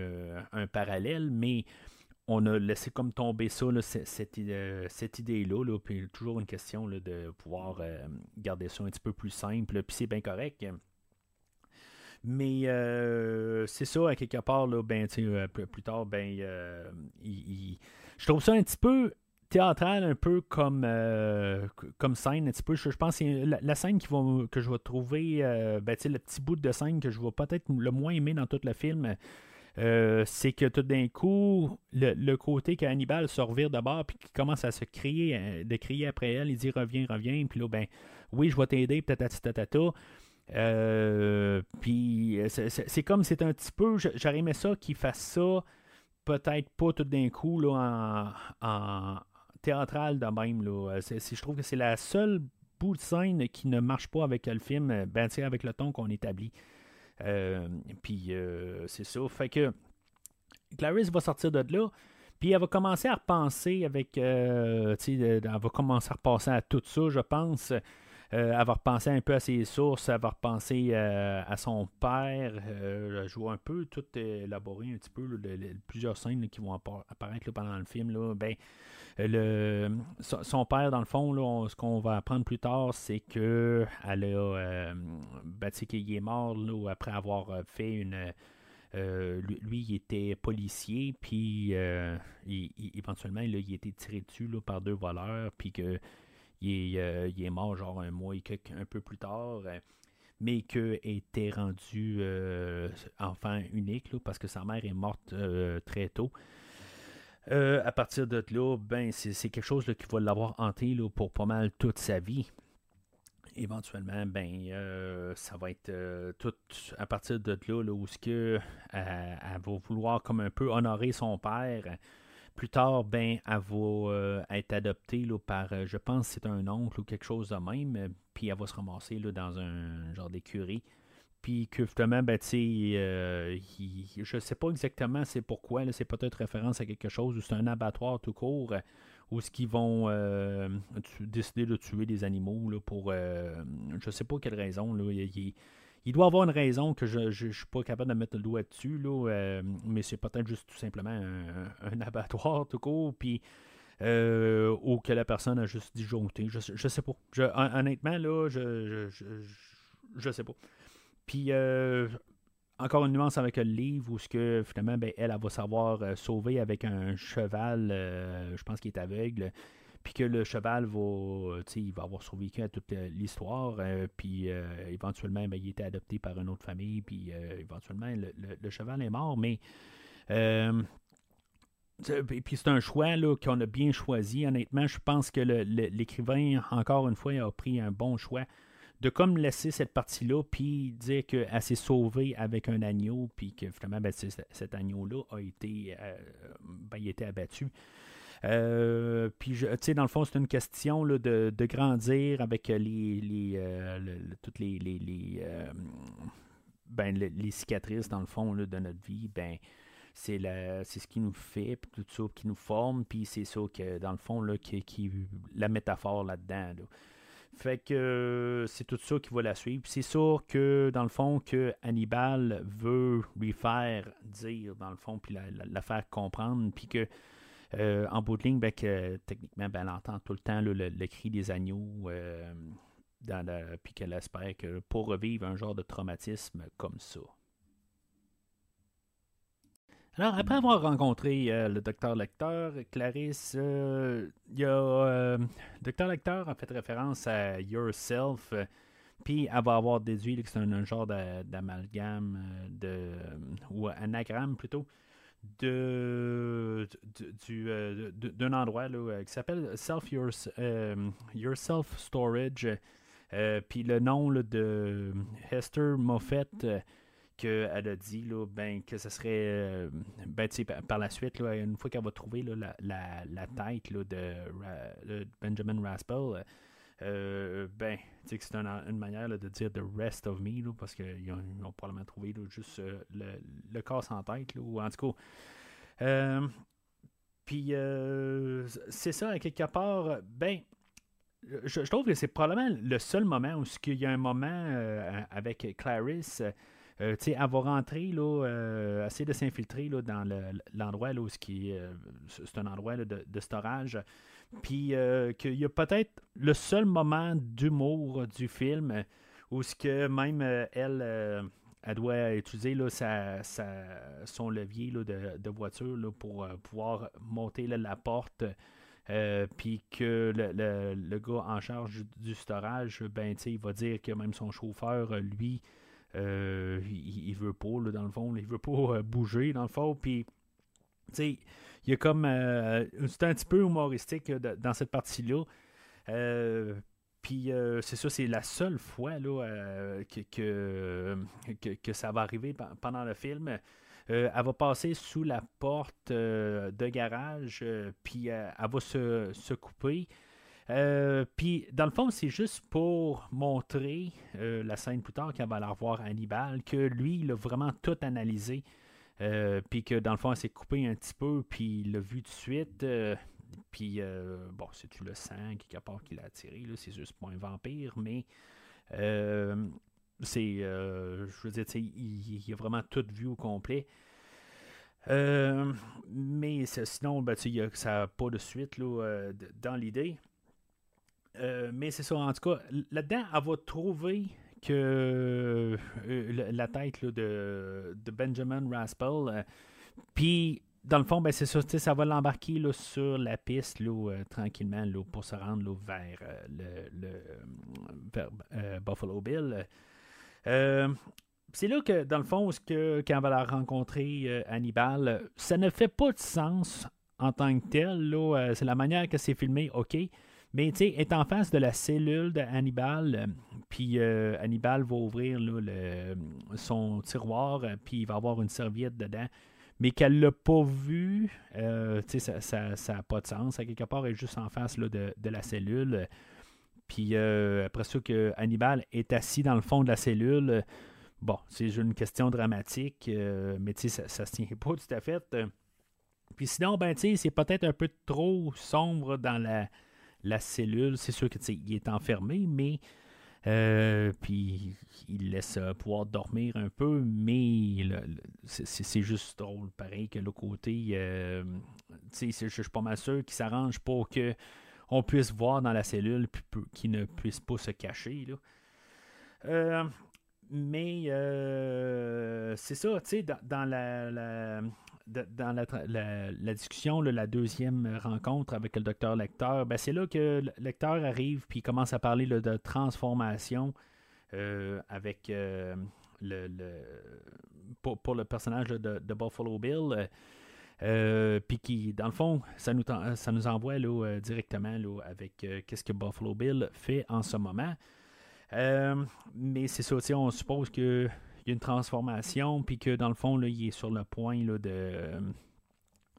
un parallèle, mais on a laissé comme tomber ça, là, cette, cette, idée-là, là, puis toujours une question là, de pouvoir garder ça un petit peu plus simple, puis c'est bien correct. Mais c'est ça, à quelque part, là, ben, plus, tard, ben, euh, je trouve ça un petit peu théâtral, un peu comme, comme scène, un petit peu. Je, pense que la, scène qui que je vais trouver, ben, le petit bout de scène que je vais peut-être le moins aimer dans tout le film. c'est que tout d'un coup, le, côté qu'Hannibal se revire de bord puis qu'il commence à se crier, de crier après elle, il dit reviens, reviens, puis là, ben oui, je vais t'aider, peut-être tatata. Euh, puis euh, c'est comme c'est un petit peu. J'aurais aimé ça qu'il fasse ça, peut-être pas tout d'un coup là, en, théâtral de même. Là. je trouve que c'est la seule bout de scène qui ne marche pas avec le film, ben, avec le ton qu'on établit. Euh, puis c'est ça. Fait que Clarice va sortir de là. Puis elle va commencer à repenser avec. elle va commencer à repasser à tout ça, je pense. Euh, va repenser un peu à ses sources, va repenser euh, à son père. Euh, je vois un peu tout élaborer un petit peu plusieurs scènes qui vont apparaître pendant le film. Là. Ben, son père, dans le fond, ce qu'on va apprendre plus tard, c'est que ben, qu'il est mort après avoir fait une. lui, il était policier, puis éventuellement, il a été tiré dessus par deux voleurs, puis que euh, il est, mort genre un mois et un peu plus tard, euh, mais qu'il était rendu euh, enfant unique parce que sa mère est morte très tôt. à partir de là, ben, c'est quelque chose qui va l'avoir hanté pour pas mal toute sa vie. Éventuellement, ben, ça va être tout à partir de là, où que, elle va vouloir comme un peu honorer son père plus tard, ben, elle va euh, être adoptée là, par, euh, je pense, c'est un oncle ou quelque chose de même, euh, puis elle va se ramasser là, dans un genre d'écurie. Puis que justement, ben, je sais pas exactement c'est pourquoi, c'est peut-être référence à quelque chose, ou c'est un abattoir tout court, où ce qu'ils vont décider de tuer des animaux là, pour, je sais pas quelle raison, là, doit avoir une raison que je ne suis pas capable de mettre le doigt dessus, là, euh, mais c'est peut-être juste tout simplement un, abattoir tout court, puis euh, ou que la personne a juste disjoncté. Je, je sais pas. honnêtement, là, je, je, je, sais pas. Puis euh, encore une nuance avec le livre où ce que finalement ben, elle, elle, va savoir sauver avec un cheval, je pense qu'il est aveugle puis que le cheval va, il va avoir survécu à toute l'histoire, euh, puis euh, éventuellement, ben, il était adopté par une autre famille, puis euh, éventuellement, le, cheval est mort, mais... puis c'est un choix qu'on a bien choisi. Honnêtement, je pense que l'écrivain, encore une fois, a pris un bon choix de comme laisser cette partie-là, puis dire qu'elle s'est sauvée avec un agneau, puis que finalement, ben, cet agneau-là a été, ben, il a été abattu. Euh, puis, tu sais, dans le fond, c'est une question là, de, de, grandir avec les, les euh, toutes les, les, euh, ben, les, cicatrices, dans le fond, là, de notre vie. Ben, c'est ce qui nous fait, tout ça qui nous forme, puis c'est ça que, dans le fond, là, qui, qui la métaphore là-dedans. Fait que c'est tout ça qui va la suivre. C'est sûr que, dans le fond, que Hannibal veut lui faire dire, dans le fond, puis la, la faire comprendre, puis que en bout de ligne, ben, que, techniquement, ben, elle entend tout le temps le, le, cri des agneaux, dans puis qu'elle espère que pour revivre un genre de traumatisme comme ça. Alors, après avoir rencontré euh, le docteur Lecteur, Clarisse, euh, il y a. Euh, docteur Lecteur a fait référence à Yourself, puis elle va avoir déduit que c'est un, genre d'amalgame, de, ou anagramme plutôt, de, d'un endroit là, qui s'appelle Self Yourself Storage. puis le nom de Hester Moffett qu'elle a dit là, ben, que ce serait euh, ben, par la suite, une fois qu'elle va trouver là, la, tête là, de, Benjamin Raspel, euh, ben, c'est une, manière de dire the rest of me, parce qu'ils ont, ont, probablement trouvé juste euh, le, le, corps sans tête, ou en tout cas. Puis c'est ça, à quelque part, ben, je, trouve que c'est probablement le seul moment où il y a un moment avec Clarice euh, elle va rentrer, là, euh, essayer de s'infiltrer là, dans l'endroit où qui, euh, c'est un endroit de, storage. Puis qu'il y a peut-être le seul moment d'humour du film où que même elle, elle doit utiliser son levier de, voiture pour pouvoir monter la porte. puis que le, gars en charge du, storage, ben, il va dire que même son chauffeur, lui, euh, il, veut pas, dans le fond. il veut pas euh, bouger, dans le fond. Puis, il y a comme. Euh, c'est un petit peu humoristique dans cette partie-là. Puis c'est ça, c'est la seule fois là, que, que, ça va arriver pendant le film. elle va passer sous la porte de garage, puis elle va se, se couper. Euh, puis, dans le fond, c'est juste pour montrer euh, la scène plus tard, quand va la revoir Hannibal, que lui, il a vraiment tout analysé. Euh, puis que dans le fond, elle s'est coupé un petit peu, puis il l'a vu de suite. puis, bon, c'est tu le sang quelque part qu'il a attiré, c'est juste pas un vampire, mais c'est, je veux dire, il, il, a vraiment tout vu au complet. mais sinon, ben, ça n'a pas de suite là, dans l'idée. Euh, mais c'est ça, en tout cas, là-dedans, elle va trouver que euh, la tête de, Benjamin Raspel. Euh, puis, dans le fond, ben, c'est ça, ça va l'embarquer sur la piste tranquillement pour se rendre vers, le, Buffalo Bill. c'est là que, dans le fond, que, quand elle va la rencontrer, Hannibal, ça ne fait pas de sens en tant que tel. c'est la manière que c'est filmé, ok. Mais tu sais, est en face de la cellule de Hannibal, euh, puis euh, Hannibal va ouvrir son tiroir, euh, puis il va avoir une serviette dedans. Mais qu'elle ne l'a pas vu, tu sais, ça n'a pas de sens. Quelque part, elle est juste en face de, la cellule. Puis après ça, que Hannibal est assis dans le fond de la cellule. Bon, c'est une question dramatique, mais ça ne se tient pas tout à fait. Puis sinon, ben, c'est peut-être un peu trop sombre dans la, la cellule. C'est sûr qu'il est enfermé, mais euh, puis il laisse euh, pouvoir dormir un peu, mais c'est juste drôle, pareil que l'autre côté, euh, je suis pas mal sûr qu'il s'arrange pour que on puisse voir dans la cellule, puis qu'il ne puisse pas se cacher. Là. mais c'est ça, tu sais, dans, la, dans la, discussion, la deuxième rencontre avec le docteur Lecteur, ben c'est là que le lecteur arrive puis commence à parler de transformation euh, avec euh, le, pour, le personnage de, Buffalo Bill. Euh, puis qui, dans le fond, ça nous, ça nous envoie directement avec qu'est-ce que Buffalo Bill fait en ce moment. mais c'est ça, on suppose que il y a une transformation, puis que dans le fond, là, il est sur le point là, de,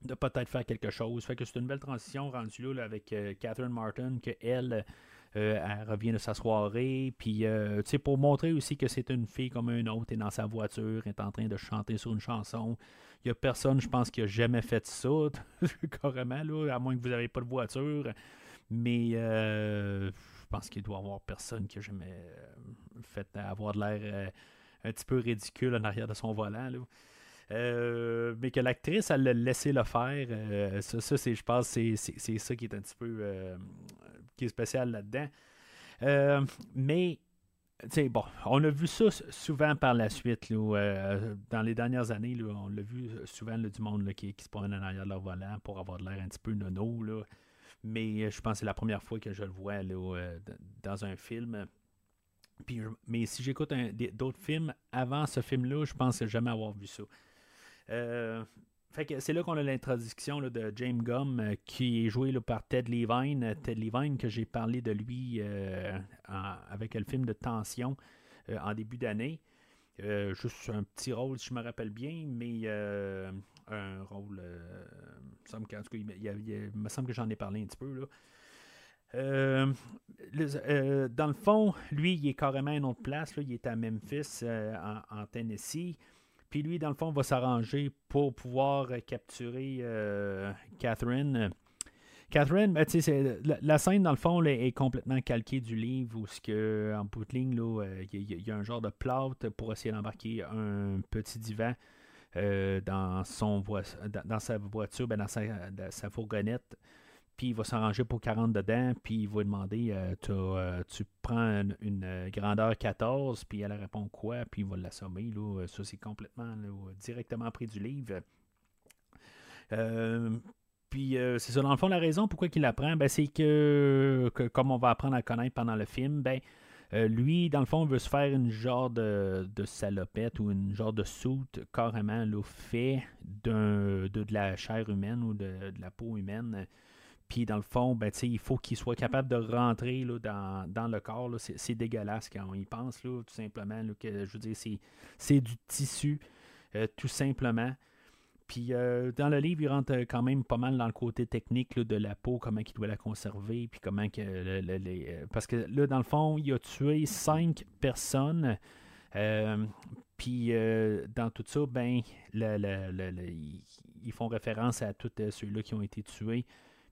de peut-être faire quelque chose. Fait que c'est une belle transition rendue là, avec euh, Catherine Martin, que elle, euh, elle revient de sa soirée, puis euh, pour montrer aussi que c'est une fille comme une autre, est dans sa voiture, est en train de chanter sur une chanson. Il n'y a personne, je pense, qui a jamais fait ça, carrément, là, à moins que vous n'avez pas de voiture. Mais je pense qu'il doit y avoir personne qui a jamais fait avoir de l'air un petit peu ridicule en arrière de son volant. mais que l'actrice, elle l'a laissé le faire. ça, ça c'est, je pense, c'est, c'est, ça qui est un petit peu qui est spécial là-dedans. mais bon, on a vu ça souvent par la suite. Euh, dans les dernières années, on l'a vu souvent du monde qui, se promène en arrière de leur volant pour avoir de l'air un petit peu nono. Là. Mais euh, je pense que c'est la première fois que je le vois euh, dans un film. Puis, mais si j'écoute d'autres films avant ce film-là, je pense jamais avoir vu ça. Fait que c'est là qu'on a l'introduction de James Gum euh, qui est joué par Ted Levine. Ted Levine, que j'ai parlé de lui euh, avec le film de Tension euh, en début d'année. juste un petit rôle, si je me rappelle bien, mais un rôle. il, me semble que j'en ai parlé un petit peu. Là. Dans le fond, lui, il est carrément à une autre place. il est à Memphis, en, Tennessee. Puis lui, dans le fond, va s'arranger pour pouvoir capturer euh, Catherine. Catherine, ben, la, la, scène, dans le fond, est complètement calquée du livre où, en bout de ligne, euh, il y, a un genre de plâtre pour essayer d'embarquer un petit divan euh, dans, son dans, sa voiture, ben, dans sa fourgonnette puis il va s'arranger pour 40 dedans, puis il va demander euh, euh, tu prends une, euh, grandeur 14, puis elle répond quoi, puis il va l'assommer. Là. Ça, c'est complètement directement pris du livre. puis c'est ça, dans le fond, la raison pourquoi il l'apprend, ben, c'est que, comme on va apprendre à connaître pendant le film, ben, lui, dans le fond, veut se faire une genre de, salopette ou une genre de soute carrément fait de, de, la chair humaine ou de, de la peau humaine. Puis dans le fond, ben, il faut qu'il soit capable de rentrer là, dans, le corps. C'est, dégueulasse quand on y pense, là, tout simplement. que, je veux dire, c'est, du tissu, euh, tout simplement. Puis euh, dans le livre, il rentre quand même pas mal dans le côté technique de la peau, comment il doit la conserver, puis comment que euh, parce que là, dans le fond, il a tué cinq personnes. puis dans tout ça, ben, ils font référence à tous ceux-là qui ont été tués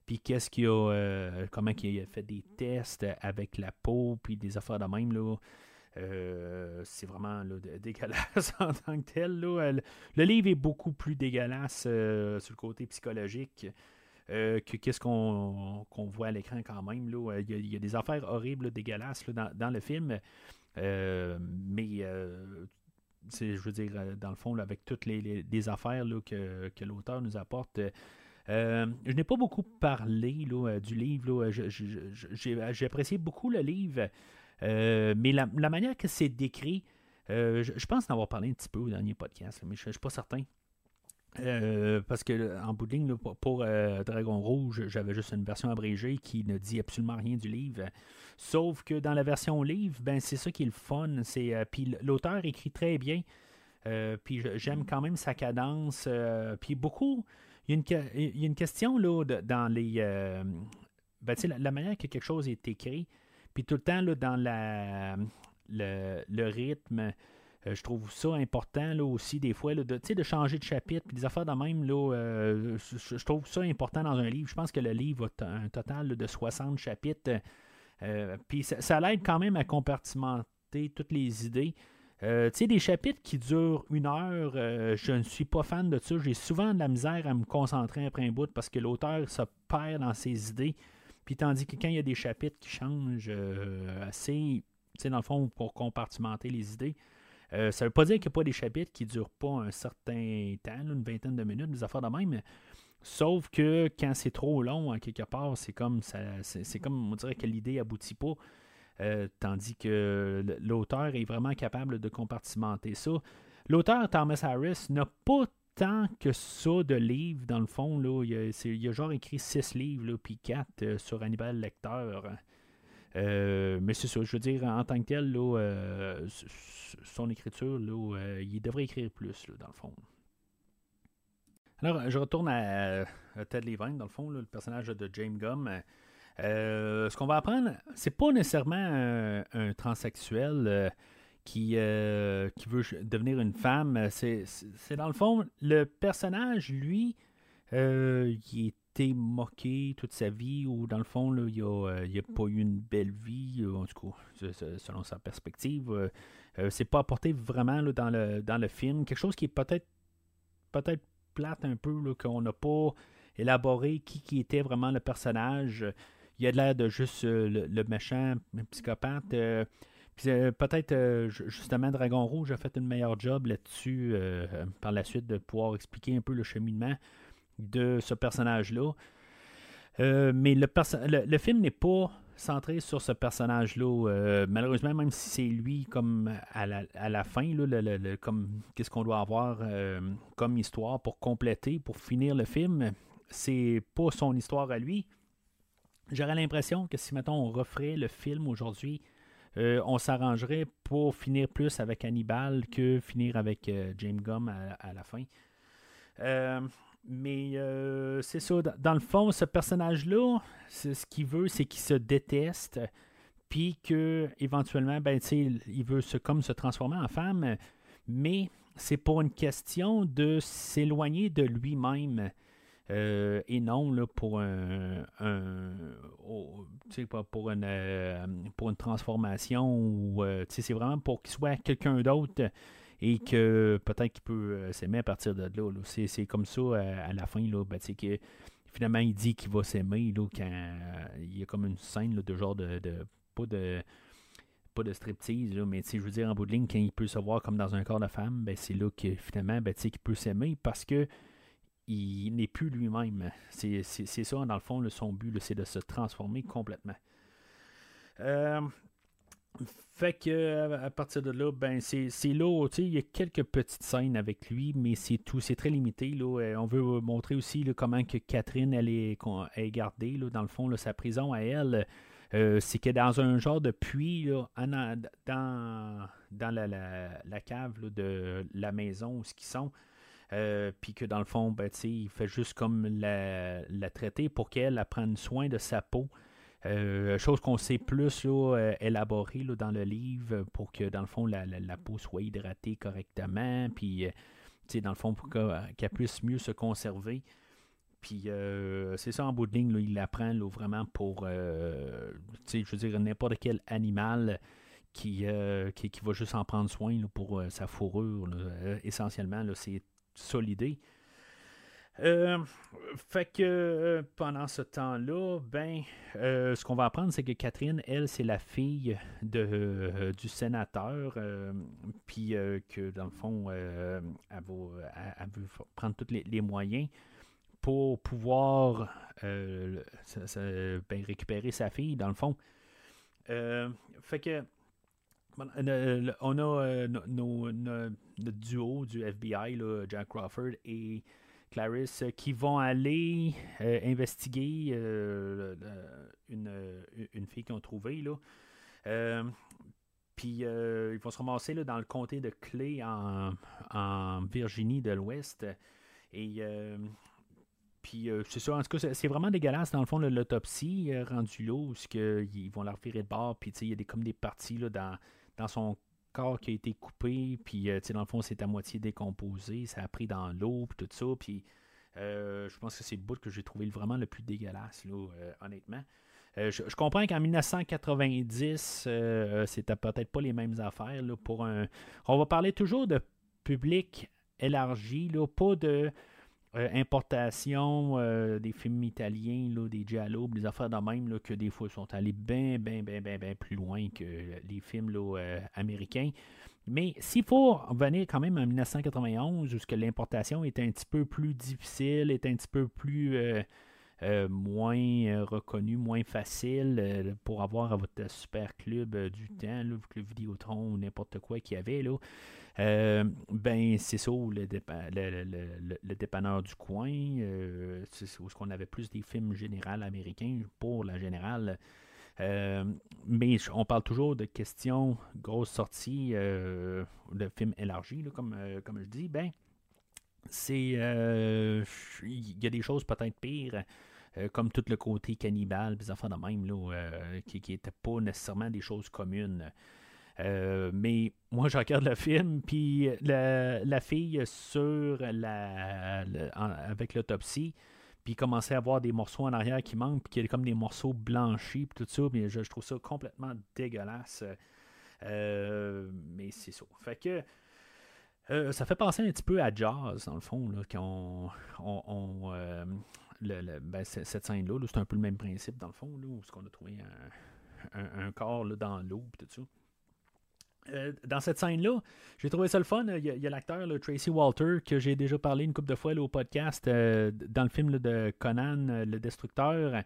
puis qu'est-ce qu'il a, euh, comment il a fait des tests avec la peau, puis des affaires de même, là. Euh, c'est vraiment dégueulasse en tant que tel. Là. Le, livre est beaucoup plus dégueulasse euh, sur le côté psychologique que qu'est-ce qu'on voit à l'écran quand même. Là. Il, y a, des affaires horribles, dégueulasses dans, le film. mais je veux dire, dans le fond, avec toutes les, affaires que l'auteur nous apporte, euh, je n'ai pas beaucoup parlé euh, du livre. J'ai apprécié beaucoup le livre, euh, mais la, manière que c'est décrit, je, pense en avoir parlé un petit peu au dernier podcast, mais je ne suis pas certain. parce que en bout de ligne, pour, Dragon Rouge, j'avais juste une version abrégée qui ne dit absolument rien du livre. Sauf que dans la version livre, ben c'est ça qui est le fun. Puis l'auteur écrit très bien. puis j'aime quand même sa cadence. puis beaucoup, il y, a une, question là, dans les. Euh, ben, la, manière que quelque chose est écrit, puis tout le temps là, dans la, le, rythme. Euh, je trouve ça important là, aussi, des fois, là, de, de changer de chapitre, puis des affaires de même. Là, euh, je, trouve ça important dans un livre. Je pense que le livre a un total de 60 chapitres. puis ça, ça l'aide quand même à compartimenter toutes les idées. Euh, tu sais, des chapitres qui durent une heure, euh, je ne suis pas fan de ça. J'ai souvent de la misère à me concentrer après un bout parce que l'auteur se perd dans ses idées. Puis tandis que quand il y a des chapitres qui changent euh, assez, tu sais, dans le fond, pour compartimenter les idées, ça ne veut pas dire qu'il n'y a pas des chapitres qui ne durent pas un certain temps, une vingtaine de minutes, des affaires de même. Sauf que quand c'est trop long, à quelque part, c'est comme ça, c'est comme on dirait que l'idée aboutit pas. Euh, tandis que l'auteur est vraiment capable de compartimenter ça. L'auteur Thomas Harris n'a pas tant que ça de livres, dans le fond. Il, a, genre écrit six livres, puis quatre euh, sur Hannibal Lecter. Euh, mais c'est ça, je veux dire, en tant que tel, son écriture, il devrait écrire plus, dans le fond. Alors, je retourne à, Ted Levine, dans le fond, le personnage de James Gum. Euh, ce qu'on va apprendre, c'est pas nécessairement un, transsexuel euh, qui, euh, qui veut devenir une femme. C'est, dans le fond, le personnage, lui, qui était moqué toute sa vie, ou dans le fond, là, il n'a a pas eu une belle vie, en tout cas, selon sa perspective. c'est pas apporté vraiment dans, le, dans le film. Quelque chose qui est peut-être peut-être plate un peu, qu'on n'a pas élaboré qui, qui était vraiment le personnage. Il a l'air de juste le, méchant, le psychopathe. peut-être justement Dragon Rouge a fait une meilleure job là-dessus par la suite de pouvoir expliquer un peu le cheminement de ce personnage-là. mais le, le, film n'est pas centré sur ce personnage-là. Euh, malheureusement, même si c'est lui comme à la, fin, le, comme qu'est-ce qu'on doit avoir euh, comme histoire pour compléter, pour finir le film, c'est pas son histoire à lui. J'aurais l'impression que si mettons on referait le film aujourd'hui, euh, on s'arrangerait pour finir plus avec Hannibal que finir avec James Gum à, la fin. Mais euh, c'est ça, dans le fond, ce personnage-là, ce qu'il veut, c'est qu'il se déteste, puis que éventuellement, ben, il veut se, comme se transformer en femme, mais c'est pour une question de s'éloigner de lui-même. Euh, et non là, pour un, pour une euh, pour une transformation ou c'est vraiment pour qu'il soit quelqu'un d'autre et que peut-être qu'il peut euh, s'aimer à partir de là. C'est, comme ça euh, à, la fin, là, ben, que finalement il dit qu'il va s'aimer là, euh, il y a comme une scène de genre de, pas de pas de striptease, là, mais je veux dire en bout de ligne, quand il peut se voir comme dans un corps de femme, ben, c'est là que finalement ben, qu'il peut s'aimer parce que il n'est plus lui-même. C'est, ça, dans le fond, son but, c'est de se transformer complètement. Euh, fait que à partir de là, ben c'est, là, il y a quelques petites scènes avec lui, mais c'est tout, c'est très limité. Là. Euh, on veut montrer aussi comment que Catherine elle est, est gardée, dans le fond, sa prison à elle. Euh, c'est que dans un genre de puits, là, dans, dans la, la, cave de la maison où ils sont, puis que dans le fond, ben, il fait juste comme la, la traiter pour qu'elle prenne soin de sa peau. Euh, chose qu'on sait plus là, euh, élaborée dans le livre pour que, dans le fond, la, peau soit hydratée correctement, puis, euh, dans le fond, pour qu'elle puisse mieux se conserver. Puis, c'est ça, en bout de ligne, il l'apprend vraiment pour, je veux dire, n'importe quel animal qui, qui, va juste en prendre soin pour sa fourrure. essentiellement, c'est ça l'idée. Euh, fait que euh, pendant ce temps-là, ben, euh, ce qu'on va apprendre, c'est que Catherine, elle, c'est la fille de, du sénateur, puis que dans le fond, elle, veut prendre tous les, moyens pour pouvoir ben, récupérer sa fille, dans le fond. fait que on a notre duo du FBI, Jack Crawford et Clarisse, euh, qui vont aller euh, investiguer euh, une, une, fille qu'ils ont trouvée. Là. puis ils vont se ramasser là, dans le comté de Clay en, en Virginie de l'Ouest. Et puis c'est ça, en tout cas, c'est vraiment dégueulasse dans le fond l'autopsie rendu là où ils vont la revirer de bord. Puis il y a des, comme des parties là, dans, dans son corps qui a été coupé, puis euh, dans le fond, c'est à moitié décomposé, ça a pris dans l'eau, puis tout ça, puis euh, je pense que c'est le bout que j'ai trouvé vraiment le plus dégueulasse, là, euh, honnêtement. Je, comprends qu'en 1990, c'était peut-être pas les mêmes affaires. Là, pour un... On va parler toujours de public élargi, là, pas de euh, importation euh, des films italiens, là, des giallo, des affaires de même, là, que des fois sont allés bien, bien, bien, bien, bien plus loin que les films euh, américains. Mais s'il faut revenir quand même en 1991, où l'importation est un petit peu plus difficile, est un petit peu plus moins reconnu, moins facile pour avoir votre super club du temps, le club Vidéotron ou n'importe quoi qu'il y avait. Là. Euh, ben, c'est ça, le, le, dépanneur du coin, euh, c'est où qu'on avait plus des films généraux américains pour la générale. Euh, mais on parle toujours de questions, grosses sorties de films élargis, comme, comme je dis. Ben, c'est. Il y a des choses peut-être pires. Comme tout le côté cannibale, des enfants de même, là, qui n'étaient pas nécessairement des choses communes. Euh, mais moi, je regarde le film, puis la, fille sur la, avec l'autopsie, puis commençait à avoir des morceaux en arrière qui manquent, puis qu'il y a comme des morceaux blanchis, puis tout ça, mais je, trouve ça complètement dégueulasse. Euh, mais c'est ça. Fait que Euh, ça fait penser un petit peu à Jazz, dans le fond, là, qu'on, on, euh, ben, cette scène-là, c'est un peu le même principe, dans le fond, là, où on a trouvé un, corps dans l'eau, tout ça. Euh, dans cette scène-là, j'ai trouvé ça le fun. Il y a, l'acteur Tracy Walter que j'ai déjà parlé une couple de fois au podcast dans le film de Conan le Destructeur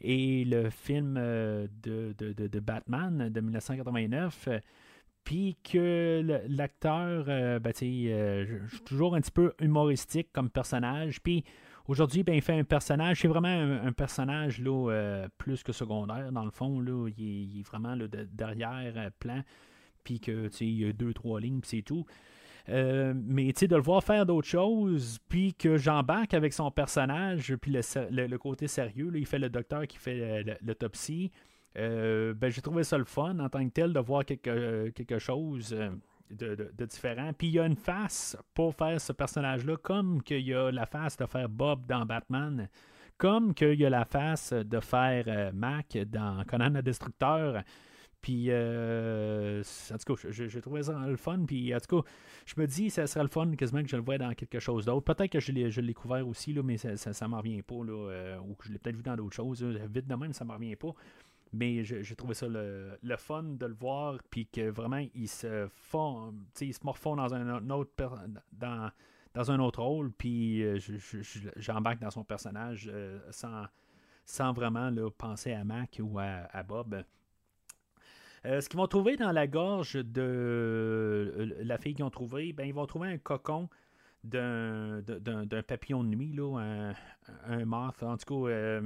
et le film de, de, Batman de 1989. Puis que l'acteur, euh, ben, euh, toujours un petit peu humoristique comme personnage. Puis aujourd'hui, ben, il fait un personnage, c'est vraiment un, personnage là, euh, plus que secondaire, dans le fond. Là, il, est, vraiment là, derrière plan. Puis que il y a deux, trois lignes, puis c'est tout. mais de le voir faire d'autres choses, puis que j'embarque avec son personnage, puis le, côté sérieux, il fait le docteur qui fait l'autopsie. Euh, ben, j'ai trouvé ça le fun en tant que tel de voir quelque, euh, quelque chose euh, de, différent. Puis il y a une face pour faire ce personnage-là, comme qu'il y a la face de faire Bob dans Batman, comme qu'il y a la face de faire Mac dans Conan le Destructeur. Puis, en tout cas, j'ai trouvé ça le fun. Puis, en tout cas, je me dis, ça serait le fun quasiment que je le vois dans quelque chose d'autre. Peut-être que je l'ai couvert aussi, là, mais ça ne m'en revient pas. Là, ou que je l'ai peut-être vu dans d'autres choses. Vite de même, ça ne m'en revient pas. Mais j'ai trouvé ça le, fun de le voir, puis que vraiment, il se fond, il se morfond dans un autre dans, dans un autre rôle, puis euh, j'embarque dans son personnage euh, sans, sans vraiment penser à Mac ou à, Bob. Euh, ce qu'ils vont trouver dans la gorge de la fille qu'ils ont trouvé, ben, ils vont trouver un cocon d'un, papillon de nuit, là, un, un moth. En tout cas,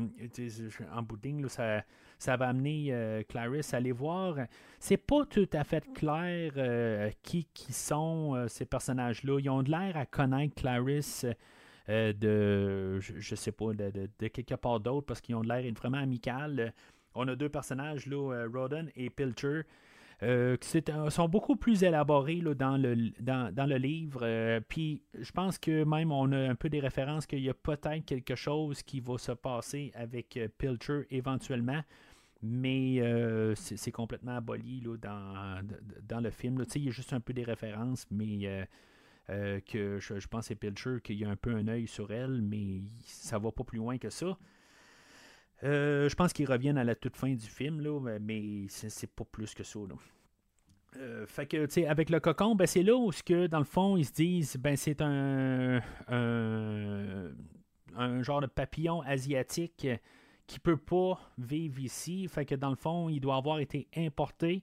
en bout de ça, ça va amener euh, Clarisse à aller voir. C'est pas tout à fait clair euh, qui, qui sont euh, ces personnages-là. Ils ont de l'air à connaître Clarisse de, je, sais pas, de, quelque part d'autre parce qu'ils ont de l'air vraiment amical. On a deux personnages, là, Roden et Pilcher. qui sont beaucoup plus élaborés dans le livre. Puis je pense que même on a un peu des références qu'il y a peut-être quelque chose qui va se passer avec Pilcher éventuellement mais euh, c'est complètement aboli là, dans, dans, le film. Il y a juste un peu des références, mais euh, euh, que je, pense que c'est Pilcher qu'il y a un peu un œil sur elle, mais ça va pas plus loin que ça. je pense qu'ils reviennent à la toute fin du film, là, mais c'est pas plus que ça. Là. fait que, avec le cocon, ben, c'est là où, que, dans le fond, ils se disent, ben, c'est un, un, genre de papillon asiatique qui peut pas vivre ici. Fait que dans le fond, il doit avoir été importé,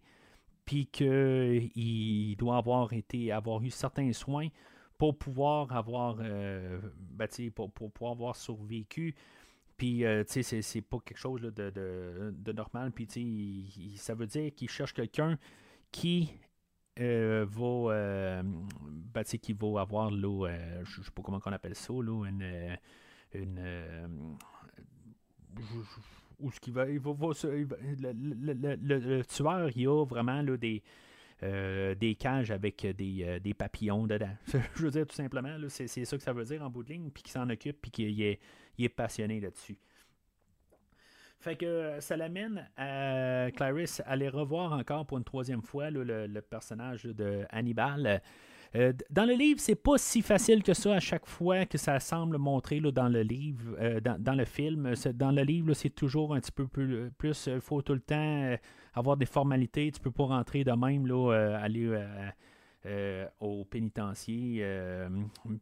puis qu'il doit avoir été avoir eu certains soins pour pouvoir avoir euh, ben, pour, pour, pouvoir avoir survécu. Puis, euh, tu sais, c'est pas quelque chose de, de, normal. Puis, tu sais, ça veut dire qu'il cherche quelqu'un qui euh, va, ben, qui va avoir, je sais pas comment on appelle ça, là, une ou ce qui va, il va, le, tueur, il a vraiment là, des, euh, des cages avec des, euh, des, papillons dedans. je veux dire, tout simplement, c'est, ça que ça veut dire en bout de ligne, puis qu'il s'en occupe, puis qu'il est, est passionné là-dessus. Fait que ça l'amène à Clarisse à aller revoir encore pour une troisième fois le, le, personnage de Hannibal. Euh, dans le livre, c'est pas si facile que ça à chaque fois que ça semble montrer là, dans le livre, euh, dans, le film. Dans le livre, c'est toujours un petit peu plus. Il euh, faut tout le temps avoir des formalités. Tu peux pas rentrer de même, là, aller. au pénitencier,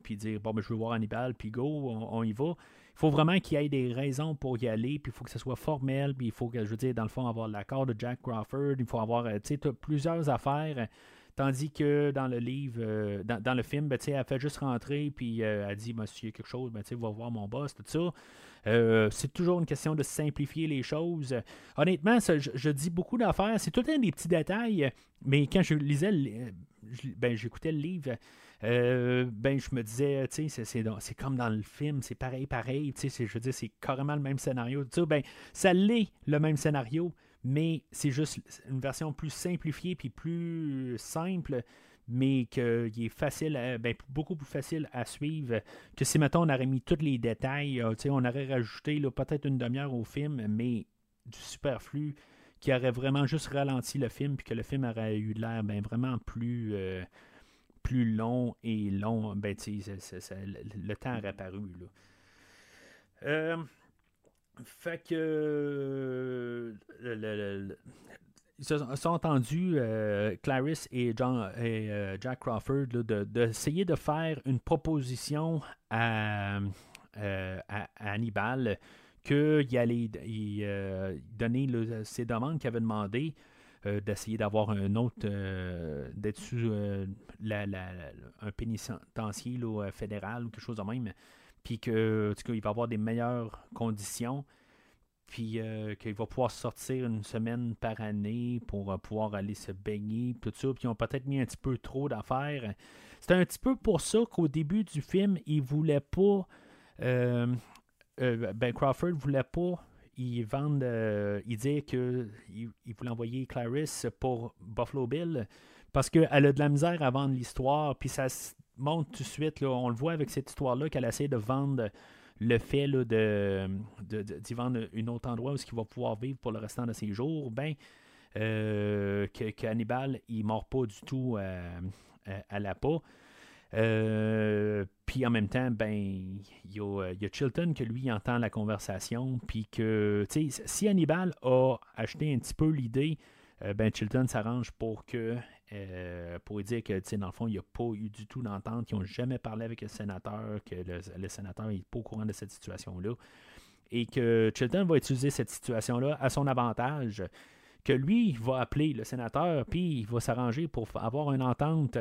puis dire bon, ben, je veux voir Hannibal, puis go, on, y va. Il faut vraiment qu'il y ait des raisons pour y aller, puis il faut que ce soit formel, puis il faut que, je veux dire, dans le fond, avoir l'accord de Jack Crawford, il faut avoir, tu sais, plusieurs affaires Tandis que dans le livre, euh, dans, le film, ben, elle fait juste rentrer, puis euh, elle dit a quelque chose, ben, va voir mon boss, tout ça. Euh, c'est toujours une question de simplifier les choses. Honnêtement, je, dis beaucoup d'affaires. C'est tout le temps des petits détails, mais quand je lisais, ben, j'écoutais le livre, ben, je me disais, c'est comme dans le film, c'est pareil, pareil. Je veux dire, c'est carrément le même scénario. Ben, ça l'est, le même scénario mais c'est juste une version plus simplifiée puis plus simple, mais qui est facile, ben, beaucoup plus facile à suivre que si, mettons, on aurait mis tous les détails, euh, on aurait rajouté peut-être une demi-heure au film, mais du superflu qui aurait vraiment juste ralenti le film, puis que le film aurait eu l'air ben, vraiment plus, euh, plus long et long, ben, le, temps aurait paru. Là. Fait que ils se sont entendus, euh, Clarice et, John, et euh, Jack Crawford, d'essayer de, faire une proposition à, euh, Hannibal qu'il allait donner ses demandes qu'il avait demandé d'essayer d'avoir un autre, d'être sous un pénitencier fédéral ou quelque chose de même, puis qu'il va avoir des meilleures conditions puis euh, qu'il va pouvoir sortir une semaine par année pour euh, pouvoir aller se baigner, tout ça, puis ils ont peut-être mis un petit peu trop d'affaires. C'était un petit peu pour ça qu'au début du film, ils voulaient pas. Euh, ben Crawford voulait pas il il dit qu'il il voulait envoyer Clarice pour Buffalo Bill parce qu'elle a de la misère à vendre l'histoire, puis ça montre tout de suite, on le voit avec cette histoire-là, qu'elle essaie de vendre le fait là, de, d'y vendre un autre endroit où il va pouvoir vivre pour le restant de ses jours, ben, euh, que, Hannibal, il ne mord pas du tout à, la peau. Euh, puis en même temps, ben, il y, a, Chilton que lui entend la conversation, puis que, si Hannibal a acheté un petit peu l'idée, euh, ben Chilton s'arrange pour que euh, pour dire que, dans le fond, il n'y a pas eu du tout d'entente, qu'ils n'ont jamais parlé avec le sénateur, que le, sénateur n'est pas au courant de cette situation-là, et que Chilton va utiliser cette situation-là à son avantage, que lui va appeler le sénateur, puis il va s'arranger pour avoir une entente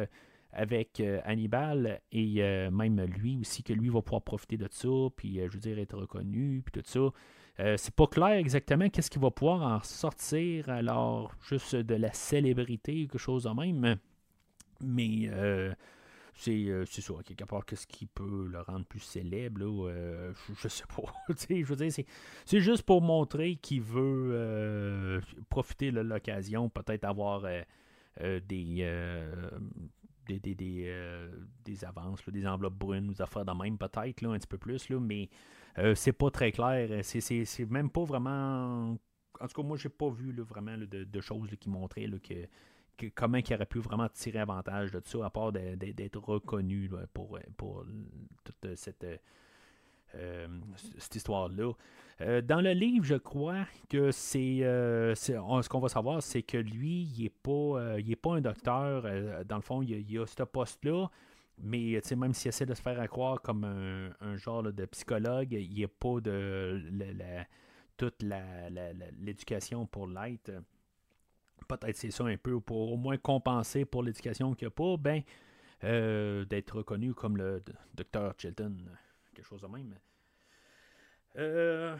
avec euh, Hannibal, et euh, même lui aussi, que lui va pouvoir profiter de ça, puis je veux dire, être reconnu, puis tout ça. Euh, c'est pas clair exactement qu'est-ce qui va pouvoir en sortir, alors juste de la célébrité quelque chose de même. Mais euh, euh, c'est ça, quelque part, qu'est-ce qui peut le rendre plus célèbre, je, sais pas. je veux dire, c'est juste pour montrer qu'il veut profiter de l'occasion, peut-être avoir des, des, des, avances, des enveloppes brunes, des affaires de même, peut-être, un petit peu plus, là, mais euh, c'est pas très clair. C'est même pas vraiment. En tout cas, moi, j'ai pas vu vraiment de, choses qui montraient que, comment il aurait pu vraiment tirer avantage de ça, à part d'être reconnu pour, pour toute cette. Euh, cette histoire-là. Euh, dans le livre, je crois que c'est, ce qu'on va savoir, c'est que lui, il n'est pas, il pas un docteur. dans le fond, il, il a ce poste-là, mais même s'il essaie de se faire croire comme un, genre de psychologue, il n'y a pas de toute l'éducation pour l'être. Peut-être c'est ça un peu, pour au moins compenser pour l'éducation qu'il n'y a pas, ben, euh, d'être reconnu comme le docteur Chilton, quelque chose de même. Euh,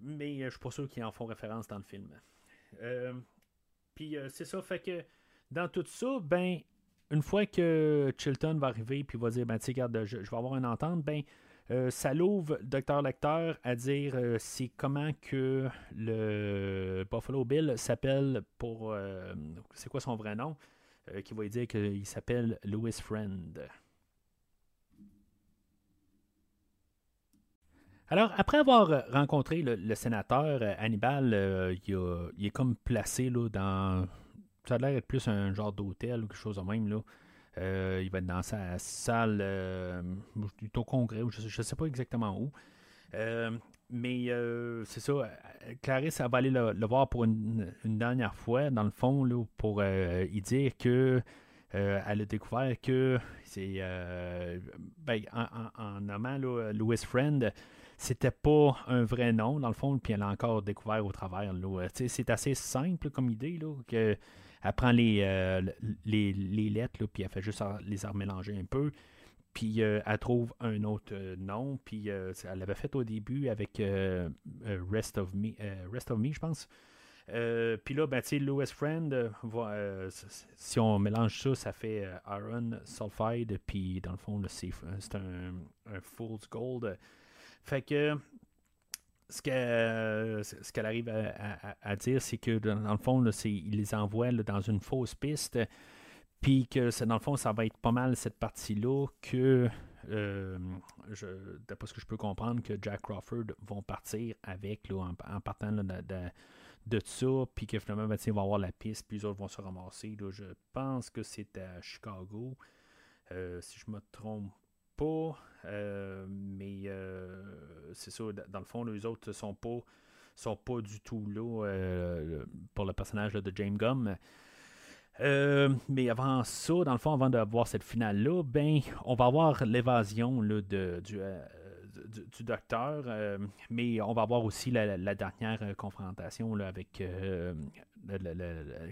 mais je suis pas sûr qu'ils en font référence dans le film. Euh, puis c'est ça, fait que dans tout ça, ben, une fois que Chilton va arriver puis va dire ben, regarde, je, je, vais avoir une entente, ben, euh, ça l'ouvre Docteur Lecteur à dire euh, c'est comment que le Buffalo Bill s'appelle pour. Euh, c'est quoi son vrai nom Qui va dire qu'il s'appelle Louis Friend. Alors, après avoir rencontré le, sénateur Hannibal, il, est comme placé là, dans ça a l'air d'être plus un genre d'hôtel ou quelque chose de même. Là. Euh, il va être dans sa salle euh, congrès, ou je ne sais pas exactement où. Euh, mais c'est ça, Clarisse va aller le, voir pour une, dernière fois, dans le fond, là, pour y dire que elle a découvert que c'est ben, en, nommant Louis Friend, c'était pas un vrai nom, dans le fond, puis elle a encore découvert au travers. C'est assez simple comme idée, là, que elle prend les, euh, les, lettres, puis elle fait juste les remélanger un peu. Puis euh, elle trouve un autre euh, nom. Puis elle l'avait fait au début avec Rest of Me, Rest of Me, je pense. puis là, ben, Louis Friend, si on mélange ça, ça fait Iron Sulfide. Puis dans le fond, c'est un, un Fool's Gold. Fait que ce qu'elle ce arrive à, dire, c'est que dans le fond, il les envoie dans une fausse piste, puis que dans le fond, ça va être pas mal cette partie-là que, euh, d'après ce que je peux comprendre, que Jack Crawford vont partir avec là, en, partant de, de, ça, puis que finalement, ben, ils vont avoir la piste, puis les autres vont se ramasser. je pense que c'est à Chicago. si je me trompe pas. Mais c'est ça, dans le fond, les autres sont pas sont pas du tout là pour le personnage de James Gum. mais avant ça, dans le fond, avant d'avoir cette finale-là, ben, on va avoir l'évasion de, du, du, docteur, euh, mais on va avoir aussi la, dernière euh, confrontation avec euh,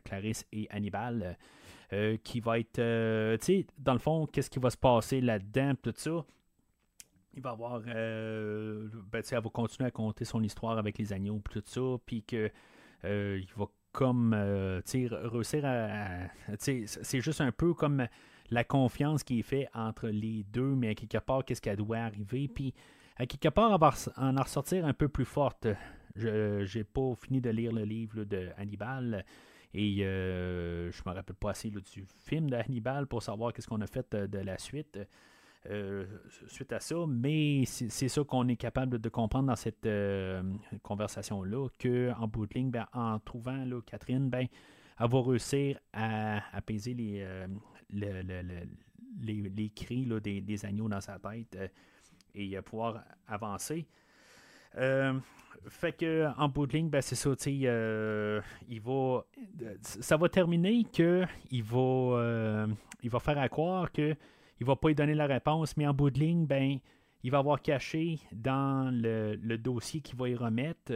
Clarisse et Hannibal. qui va être, tu sais, dans le fond, qu'est-ce qui va se passer là-dedans, tout ça. Il va avoir, ben, elle va continuer à compter son histoire avec les agneaux, tout ça, puis que il va comme, tu réussir à, c'est juste un peu comme la confiance qui est faite entre les deux, mais à quelque part, qu'est-ce qui doit arriver, puis à quelque part, en en ressortir un peu plus forte. Je n'ai pas fini de lire le livre de Hannibal et euh, je me rappelle pas assez du film de Hannibal pour savoir qu'est-ce qu'on a fait euh, de, la suite. Euh, suite à ça, mais c'est ça qu'on est capable de comprendre dans cette euh, conversation-là, qu'en bout de ligne, ben, en trouvant là, Catherine, ben, elle va réussir à apaiser les, les, les, cris des, des, agneaux dans sa tête et euh, pouvoir avancer. Euh, fait que en bout de ligne, ben, c'est ça, euh, il va. Ça va terminer que il va, il va faire à croire que il va pas lui donner la réponse, mais en bout de ligne, ben, il va avoir caché dans le, dossier qu'il va y remettre,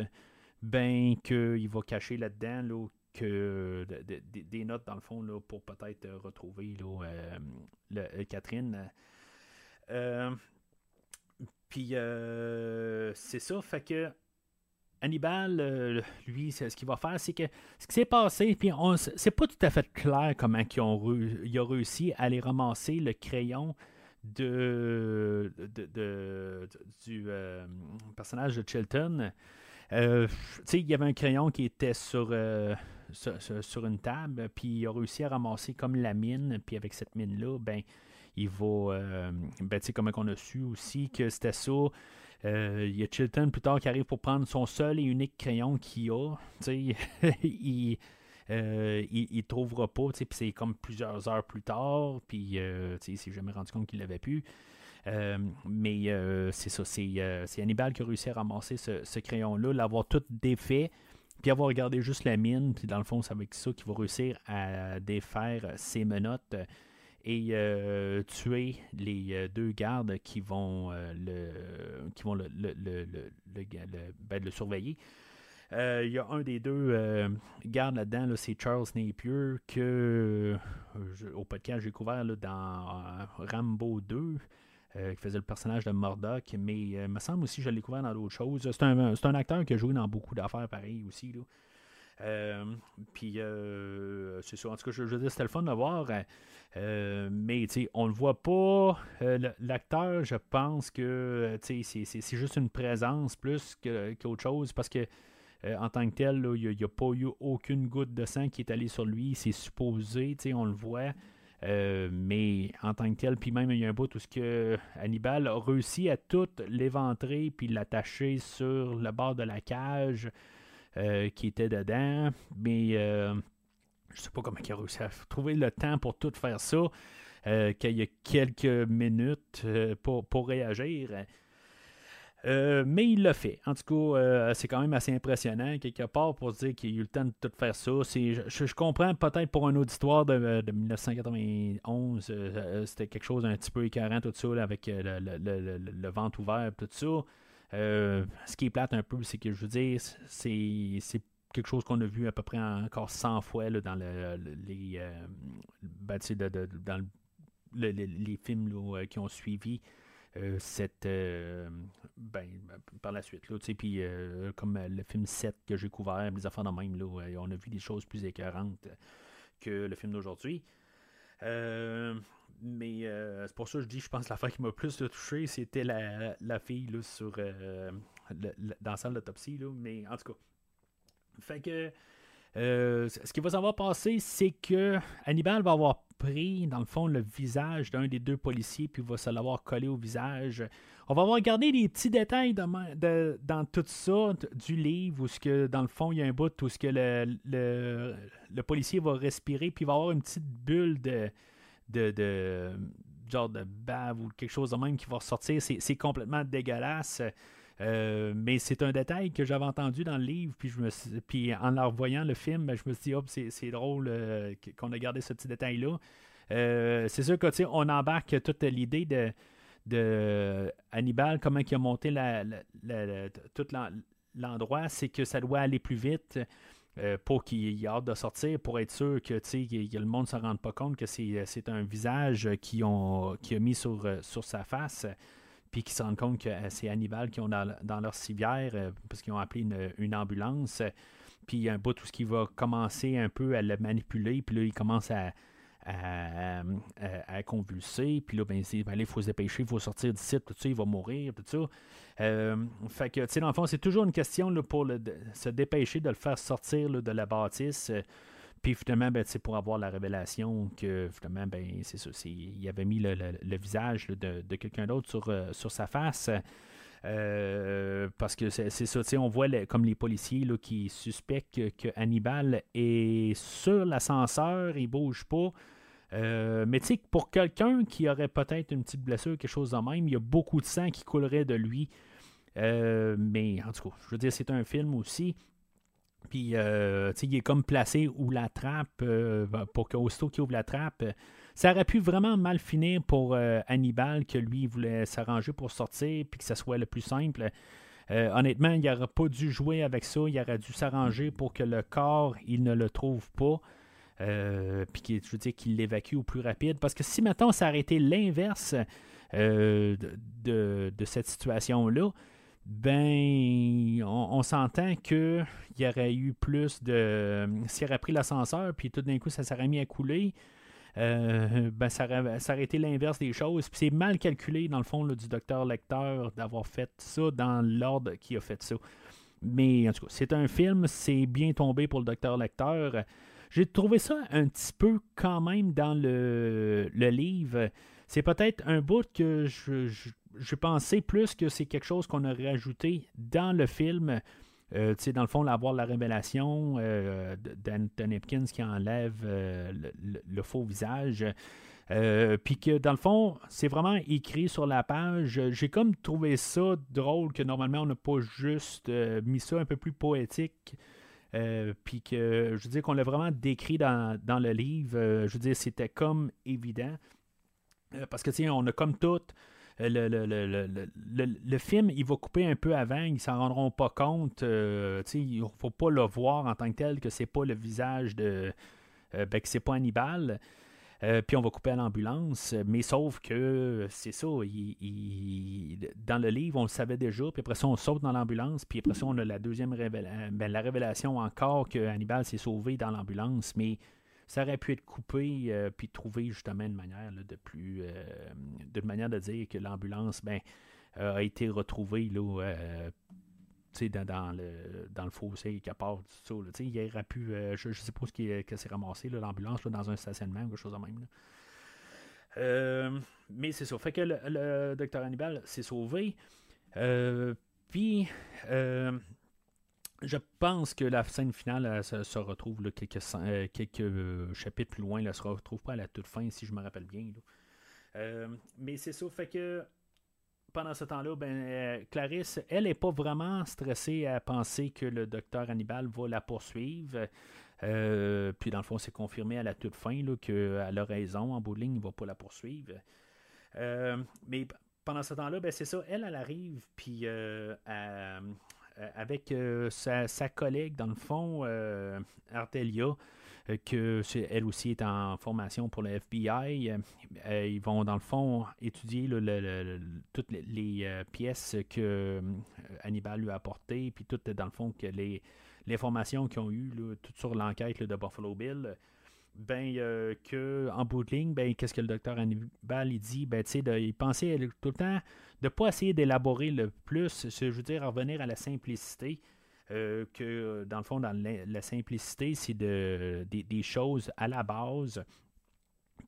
ben, qu'il va cacher là-dedans, là, que des notes dans le fond là, pour peut-être retrouver là, Catherine. Puis euh, c'est ça, fait que Hannibal, euh, lui, ce qu'il va faire, c'est que ce qui s'est passé, puis c'est pas tout à fait clair comment ils ont il a réussi à aller ramasser le crayon de, du euh, personnage de Chilton. il y avait un crayon qui était sur, sur, sur, une table, puis il a réussi à ramasser comme la mine, puis avec cette mine-là, ben, il va. Euh, ben, tu sais, comment on a su aussi que c'était ça. Euh, il y a Chilton plus tard qui arrive pour prendre son seul et unique crayon qu'il a. Il. Euh, il, trouvera pas, puis c'est comme plusieurs heures plus tard, puis euh, il s'est jamais rendu compte qu'il l'avait pu. mais c'est ça, c'est Hannibal qui a réussi à ramasser ce, ce crayon-là, l'avoir tout défait, puis avoir regardé juste la mine, puis dans le fond, c'est avec ça qu'il va réussir à défaire ses menottes et euh, tuer les euh, deux gardes qui vont euh, le qui vont le, le, le, ben, le surveiller. Il y a un des deux gardes là-dedans, c'est Charles Napier, que au podcast j'ai découvert dans Rambo 2, qui faisait le personnage de Murdoch, mais il me semble aussi que je l'ai découvert dans d'autres choses. C'est un, un, acteur qui a joué dans beaucoup d'affaires pareilles aussi. Là. Euh, puis, euh, c'est ça. En tout cas, je, veux dire, c'était le fun de voir. Euh, mais, tu sais, on le voit pas. L'acteur, je pense que, c'est juste une présence plus qu'autre chose parce que. en tant que tel, il n'y a, pas eu aucune goutte de sang qui est allée sur lui. C'est supposé, on le voit. mais en tant que tel, puis même il y a un bout où ce que Hannibal a réussi à tout l'éventrer puis l'attacher sur le bord de la cage. Euh, qui était dedans. Mais euh, je sais pas comment il a réussi à trouver le temps pour tout faire ça. Euh, qu'il y a quelques minutes pour, pour réagir. mais il l'a fait. En tout cas, c'est quand même assez impressionnant, quelque part, pour dire qu'il a eu le temps de tout faire ça. Je, je, comprends peut-être pour un auditoire de, de 1991, c'était quelque chose d'un petit peu écœurant, tout ça, avec le, le, le, ventre ouvert, tout ça. Euh, ce qui est plate un peu, c'est que je veux dire, c'est quelque chose qu'on a vu à peu près encore 100 fois dans le, les, euh, dans les films euh, qui ont suivi cette ben, par la suite là, puis comme le film 7 que j'ai couvert les affaires de même là, on a vu des choses plus écœurantes que le film d'aujourd'hui mais euh, c'est pour ça que je dis, je pense que l'affaire qui m'a plus touché, c'était la, la, fille là, sur, euh, dans la salle d'autopsie. Mais en tout cas, fait que euh, ce qui va s'avoir passé, c'est que Hannibal va avoir pris, dans le fond, le visage d'un des deux policiers, puis va se l'avoir collé au visage. On va avoir regardé les petits détails dans tout ça du livre, où ce que, dans le fond, il y a un bout où ce que le, le policier va respirer, puis il va avoir une petite bulle de de, genre de bave ou quelque chose de même qui va ressortir. C'est complètement dégueulasse. Euh, mais c'est un détail que j'avais entendu dans le livre, puis, je me puis en leur voyant le film, je me suis dit, oh, c'est drôle euh, qu'on a gardé ce petit détail-là. Euh, c'est sûr que on embarque toute l'idée de, de Hannibal, comment il a monté la, tout l'endroit, c'est que ça doit aller plus vite. Pour qu'il ait hâte de sortir, pour être sûr que, que le monde ne se rende pas compte que c'est un visage qui, ont, mis sur, sur sa face puis qui se rendent compte que euh, c'est Hannibal qui ont dans, leur civière, euh, parce qu'ils ont appelé une, ambulance. Puis un bout tout ce qui va commencer un peu à le manipuler, puis là, il commence à, à, convulser. Puis là, ben, ben il faut se dépêcher, il faut sortir d'ici, tout ça, il va mourir, tout. Euh, fait que, tu sais, dans c'est toujours une question là, pour se dépêcher de le faire sortir de la bâtisse. Puis finalement, ben, pour avoir la révélation que finalement, ben, c'est ça, il avait mis le, visage de, quelqu'un d'autre sur, euh, sa face. Euh, parce que c'est ça, on voit comme les policiers là, qui suspectent que, Hannibal est sur l'ascenseur, il bouge pas. Euh, mais tu sais, pour quelqu'un qui aurait peut-être une petite blessure, quelque chose de même, il y a beaucoup de sang qui coulerait de lui. mais en tout cas, je veux dire, c'est un film aussi. Puis, euh, il est comme placé où la trappe, euh, pour qu'aussitôt qu'il ouvre la trappe, ça aurait pu vraiment mal finir pour euh, Hannibal, que lui voulait s'arranger pour sortir, puis que ça soit le plus simple. honnêtement, il n'aurait pas dû jouer avec ça, il aurait dû s'arranger pour que le corps, il ne le trouve pas. Puis je veux dire qu'il l'évacue au plus rapide. Parce que si maintenant ça aurait été l'inverse de, de, cette situation-là, ben, on, s'entend qu'il y aurait eu plus de. S'il aurait pris l'ascenseur, puis tout d'un coup, ça s'aurait mis à couler, euh, ben, ça, aurait, été l'inverse des choses. Puis c'est mal calculé, dans le fond, du docteur Lecteur d'avoir fait ça dans l'ordre qui a fait ça. Mais en tout cas, c'est un film, c'est bien tombé pour le docteur Lecteur. J'ai trouvé ça un petit peu quand même dans le, livre. C'est peut-être un bout que je je pensais plus que c'est quelque chose qu'on aurait ajouté dans le film. Euh, dans le fond, avoir la révélation euh, d'Anton Hopkins qui enlève euh, le, faux visage. Euh, puis que dans le fond, c'est vraiment écrit sur la page. J'ai comme trouvé ça drôle que normalement on n'a pas juste mis ça un peu plus poétique. Puis que je veux dire qu'on l'a vraiment décrit dans, dans le livre. je veux dire, c'était comme évident. parce que tu on a comme tout le, le, film, il va couper un peu avant, ils s'en rendront pas compte. Euh, il ne faut pas le voir en tant que tel que c'est pas le visage de. Euh, ben, que c'est pas Hannibal. Euh, puis on va couper à l'ambulance. Mais sauf que c'est ça. dans le livre, on le savait déjà. Puis après ça, on saute dans l'ambulance. Puis après ça, on a la deuxième révélation. Ben, la révélation encore que Hannibal s'est sauvé dans l'ambulance. Mais ça aurait pu être coupé euh, puis trouver justement une manière de plus euh, manière de dire que l'ambulance ben, a été retrouvée là, euh, dans, dans, le, dans le fossé qui part du ça. il aurait pu, je ne sais pas ce qui que s'est ramassé, l'ambulance dans un stationnement ou quelque chose de même. mais c'est ça. Fait que le, docteur Hannibal s'est sauvé. puis je pense que la scène finale se, retrouve quelques, euh, quelques euh, chapitres plus loin. Elle ne se retrouve pas à la toute fin, si je me rappelle bien. Euh, mais c'est ça, fait que pendant ce temps-là, ben, Clarisse, elle n'est pas vraiment stressée à penser que le docteur Hannibal va la poursuivre. puis dans le fond, c'est confirmé à la toute fin qu'elle a. En bout de ligne, il ne va pas la poursuivre. mais pendant ce temps-là, ben, c'est ça, elle, elle arrive, puis euh, avec euh, sa, collègue, dans le fond, euh, Artelia, que elle aussi est en formation pour le FBI. ils vont, dans le fond, étudier toutes les, pièces que Hannibal lui a apportées, puis toutes, dans le fond, que les, l'information qu'ils ont eues, tout sur l'enquête de Buffalo Bill ben euh, que en bout de ligne, ben qu'est-ce que le docteur Hannibal il dit, ben tu sais, il pensait tout le temps de pas essayer d'élaborer le plus, je veux dire revenir à la simplicité. Euh, que dans le fond, dans la, simplicité, c'est de, des, choses à la base.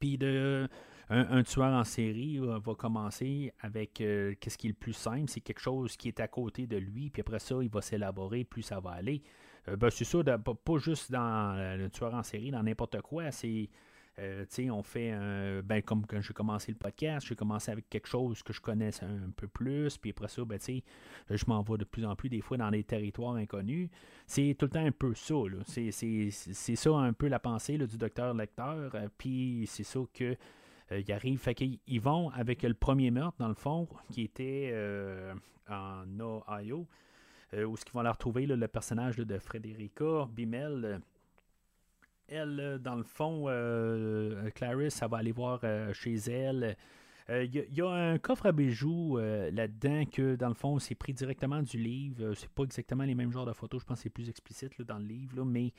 Puis de un, tueur en série euh, va commencer avec qu'est-ce qui est le plus simple, c'est quelque chose qui est à côté de lui, puis après ça, il va s'élaborer, plus ça va aller. Euh, ben, c'est ça, pas, juste dans euh, le tueur en série, dans n'importe quoi. C'est Euh, on fait un. Ben, comme quand j'ai commencé le podcast, j'ai commencé avec quelque chose que je connaissais un, peu plus, puis après ça, ben, je m'en vais de plus en plus des fois dans des territoires inconnus. C'est tout le temps un peu ça. C'est ça un peu la pensée du docteur lecteur, euh, puis c'est ça que. Euh, il arrive, fait vont avec le premier meurtre, dans le fond, qui était en Ohio, où ce qu'ils vont la retrouver, le personnage de Frederica Bimel, elle, euh, dans le fond, euh, Clarisse, ça va aller voir euh, chez elle. Il y, a un coffre à bijoux là-dedans que, dans le fond, c'est pris directement du livre. c'est pas exactement les mêmes genres de photos. Je pense que c'est plus explicite dans le livre. mais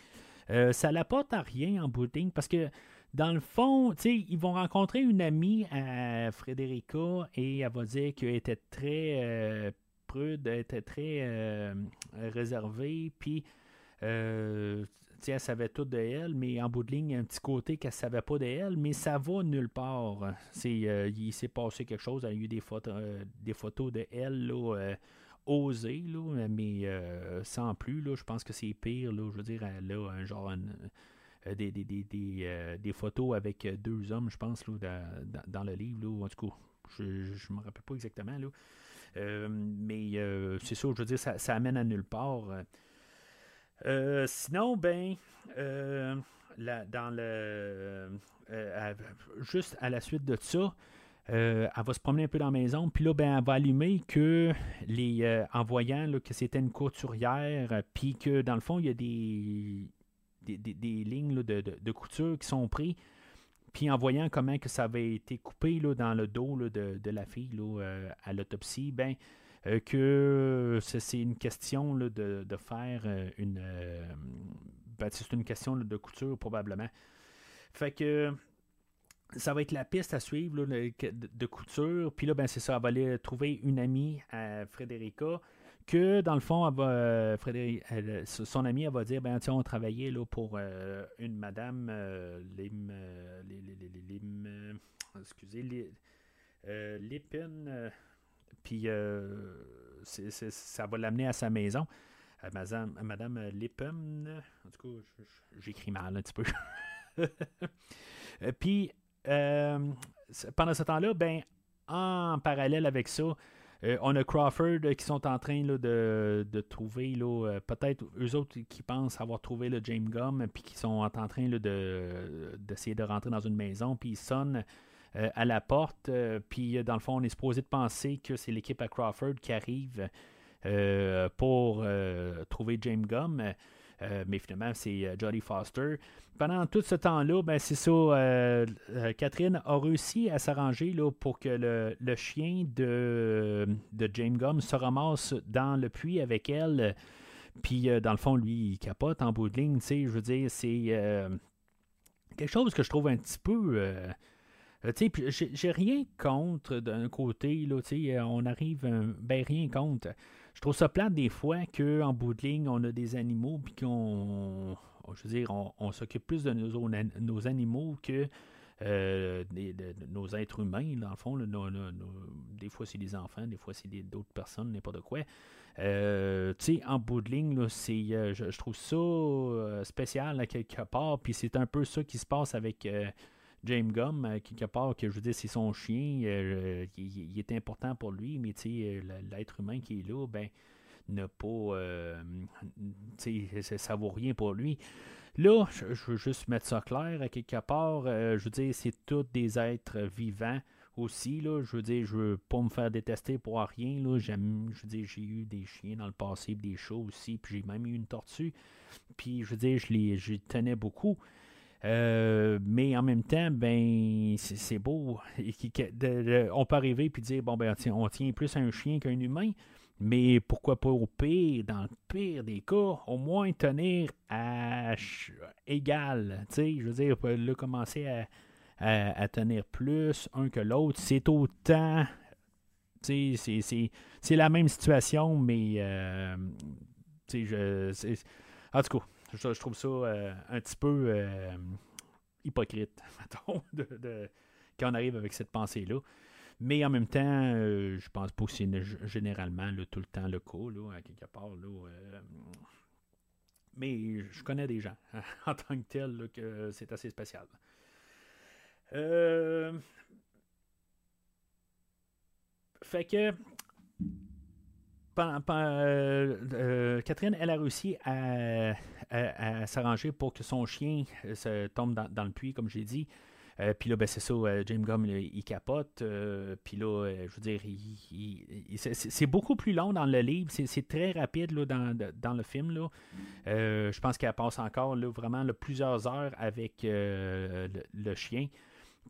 ça n'apporte à rien en booting parce que, dans le fond, ils vont rencontrer une amie à Frédérica et elle va dire qu'elle était très prude, elle était très réservée. Puis elle savait tout de elle, mais en bout de ligne, il y a un petit côté qu'elle savait pas de elle, mais ça va nulle part. C'est, euh, il s'est passé quelque chose, il y a eu des photos, euh, des photos de elle là, euh, osées, mais sans plus. Je pense que c'est pire. Je veux dire, elle a un genre des, photos avec deux hommes, je pense, dans, le livre. En tout cas, je ne me rappelle pas exactement. Mais c'est ça, je veux dire, ça, ça amène à nulle part. Euh, sinon, ben, euh, dans le. Euh, juste à la suite de ça, elle va se promener un peu dans la maison, puis là, ben, elle va allumer que les. en voyant que c'était une couturière, puis que dans le fond, il y a des. Des, lignes de, couture qui sont prises. Puis en voyant comment que ça avait été coupé là, dans le dos de, la fille à l'autopsie, ben, euh, que c'est une question de, faire euh, une. Euh, ben, c'est une question de couture, probablement. Fait que ça va être la piste à suivre de, couture. Puis là, ben, c'est ça, elle va aller trouver une amie à Frédérica. Que dans le fond, son amie, elle va dire ben, tiens, on travaillait là, pour une madame Lim, lim, excusez, Lipin. Puis euh, ça va l'amener à sa maison. À Madame, Madame. En tout cas, j'écris mal un petit peu. Euh, puis, euh, pendant ce temps-là, ben, en parallèle avec ça, on a Crawford qui sont en train de, trouver, peut-être eux autres qui pensent avoir trouvé le James Gum, puis qui sont en train d'essayer de, rentrer dans une maison, puis ils sonnent euh, à la porte. Euh, puis, euh, dans le fond, on est supposé de penser que c'est l'équipe à Crawford qui arrive pour trouver James Gum. mais finalement, c'est Jodie Foster. Pendant tout ce temps-là, ben, c'est ça, Catherine a réussi à s'arranger pour que le, chien de, de, James Gum se ramasse dans le puits avec elle. Puis, dans le fond, lui, il capote en bout de ligne. Je veux dire, c'est quelque chose que je trouve un petit peu euh, j'ai rien contre d'un côté, là, euh, on arrive, ben rien contre. Je trouve ça plate des fois qu'en bout de ligne, on a des animaux, puis qu'on, on, s'occupe plus de nos, animaux que euh, de, nos êtres humains, dans le fond. des fois, c'est des enfants, des fois, c'est d'autres personnes, n'importe quoi. Euh, en bout de ligne, je, je, trouve ça spécial quelque part, puis c'est un peu ça qui se passe avec James Gum, euh, quelque part, que je veux dire, c'est son chien, euh, il, est important pour lui, mais euh, l'être humain qui est là, ben, n'a pas. ça vaut rien pour lui. Là, je, veux juste mettre ça clair, à quelque part, je veux dire, c'est tous des êtres vivants aussi. Là, je veux dire, je veux pas me faire détester pour rien. Là, je veux dire, j'ai eu des chiens dans le passé, des chats aussi, puis j'ai même eu une tortue. Puis je veux dire, je les tenais beaucoup. Euh, mais en même temps, ben c'est beau. on peut arriver et dire bon ben on tient plus à un chien qu'un humain, mais pourquoi pas au pire, dans le pire des cas, au moins tenir à égal. Je veux dire, le commencer à, tenir plus un que l'autre, c'est autant. C'est la même situation, mais euh, je, en tout cas, je, trouve ça euh, un petit peu euh, hypocrite, mettons, quand on arrive avec cette pensée-là. Mais en même temps, euh, je pense pas que c'est généralement tout le temps le cas, là, à quelque part. mais je connais des gens en tant que tel que c'est assez spécial. Euh... Fait que. Catherine, elle a réussi à, s'arranger pour que son chien se tombe dans, le puits, comme j'ai dit. puis là, ben, c'est ça, James Gum, il, capote. puis là, je veux dire, c'est beaucoup plus long dans le livre. C'est très rapide là, dans, le film. Là. je pense qu'elle passe encore là, vraiment plusieurs heures avec le, chien.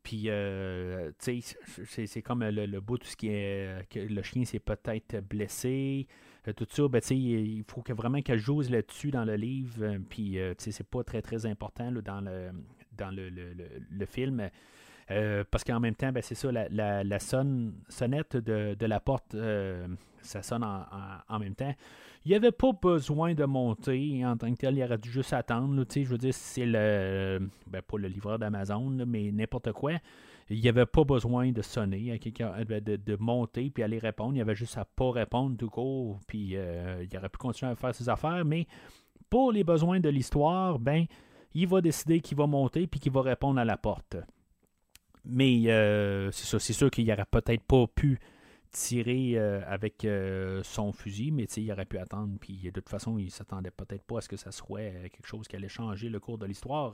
Puis, euh, tu sais, c'est comme le, bout tout ce qui est que le chien s'est peut-être blessé, euh, tout ça. Ben, il faut vraiment qu'elle joue là-dessus dans le livre. Euh, puis, sais, c'est pas très, très important dans, le, dans le, film. parce qu'en même temps, ben, c'est ça, la, la, sonnette de, la porte, ça sonne en, même temps. Il n'y avait pas besoin de monter en tant que tel, il aurait dû juste attendre. je veux dire, c'est le. Ben, pas le livreur d'Amazon, mais n'importe quoi. Il n'y avait pas besoin de sonner, euh, de, de, monter puis aller répondre. Il y avait juste à pas répondre tout court, puis euh, il aurait pu continuer à faire ses affaires. Mais pour les besoins de l'histoire, ben, il va décider qu'il va monter puis qu'il va répondre à la porte. Mais euh, c'est ça, c'est sûr qu'il n'aurait peut-être pas pu tirer euh, avec euh, son fusil, mais il aurait pu attendre. Puis de toute façon, il s'attendait peut-être pas à ce que ça soit quelque chose qui allait changer le cours de l'histoire.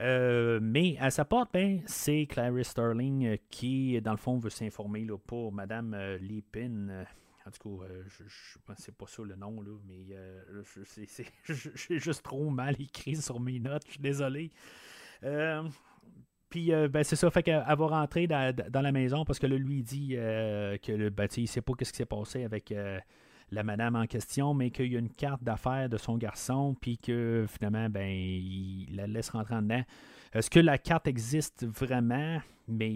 Mais à sa porte, ben, c'est Clarice Sterling qui, dans le fond, veut s'informer pour Madame Lipin. En tout cas, je, je c'est pas ça le nom, là, mais j'ai juste trop mal écrit sur mes notes. Je suis désolé. Puis, euh, ben, c'est ça, fait qu'elle va rentrer dans, la maison parce que là, lui, il dit euh, que le ben, il sait pas ce qui s'est passé avec euh, la madame en question, mais qu'il y a une carte d'affaires de son garçon, puis que finalement, ben, il la laisse rentrer en dedans. Est-ce que la carte existe vraiment, mais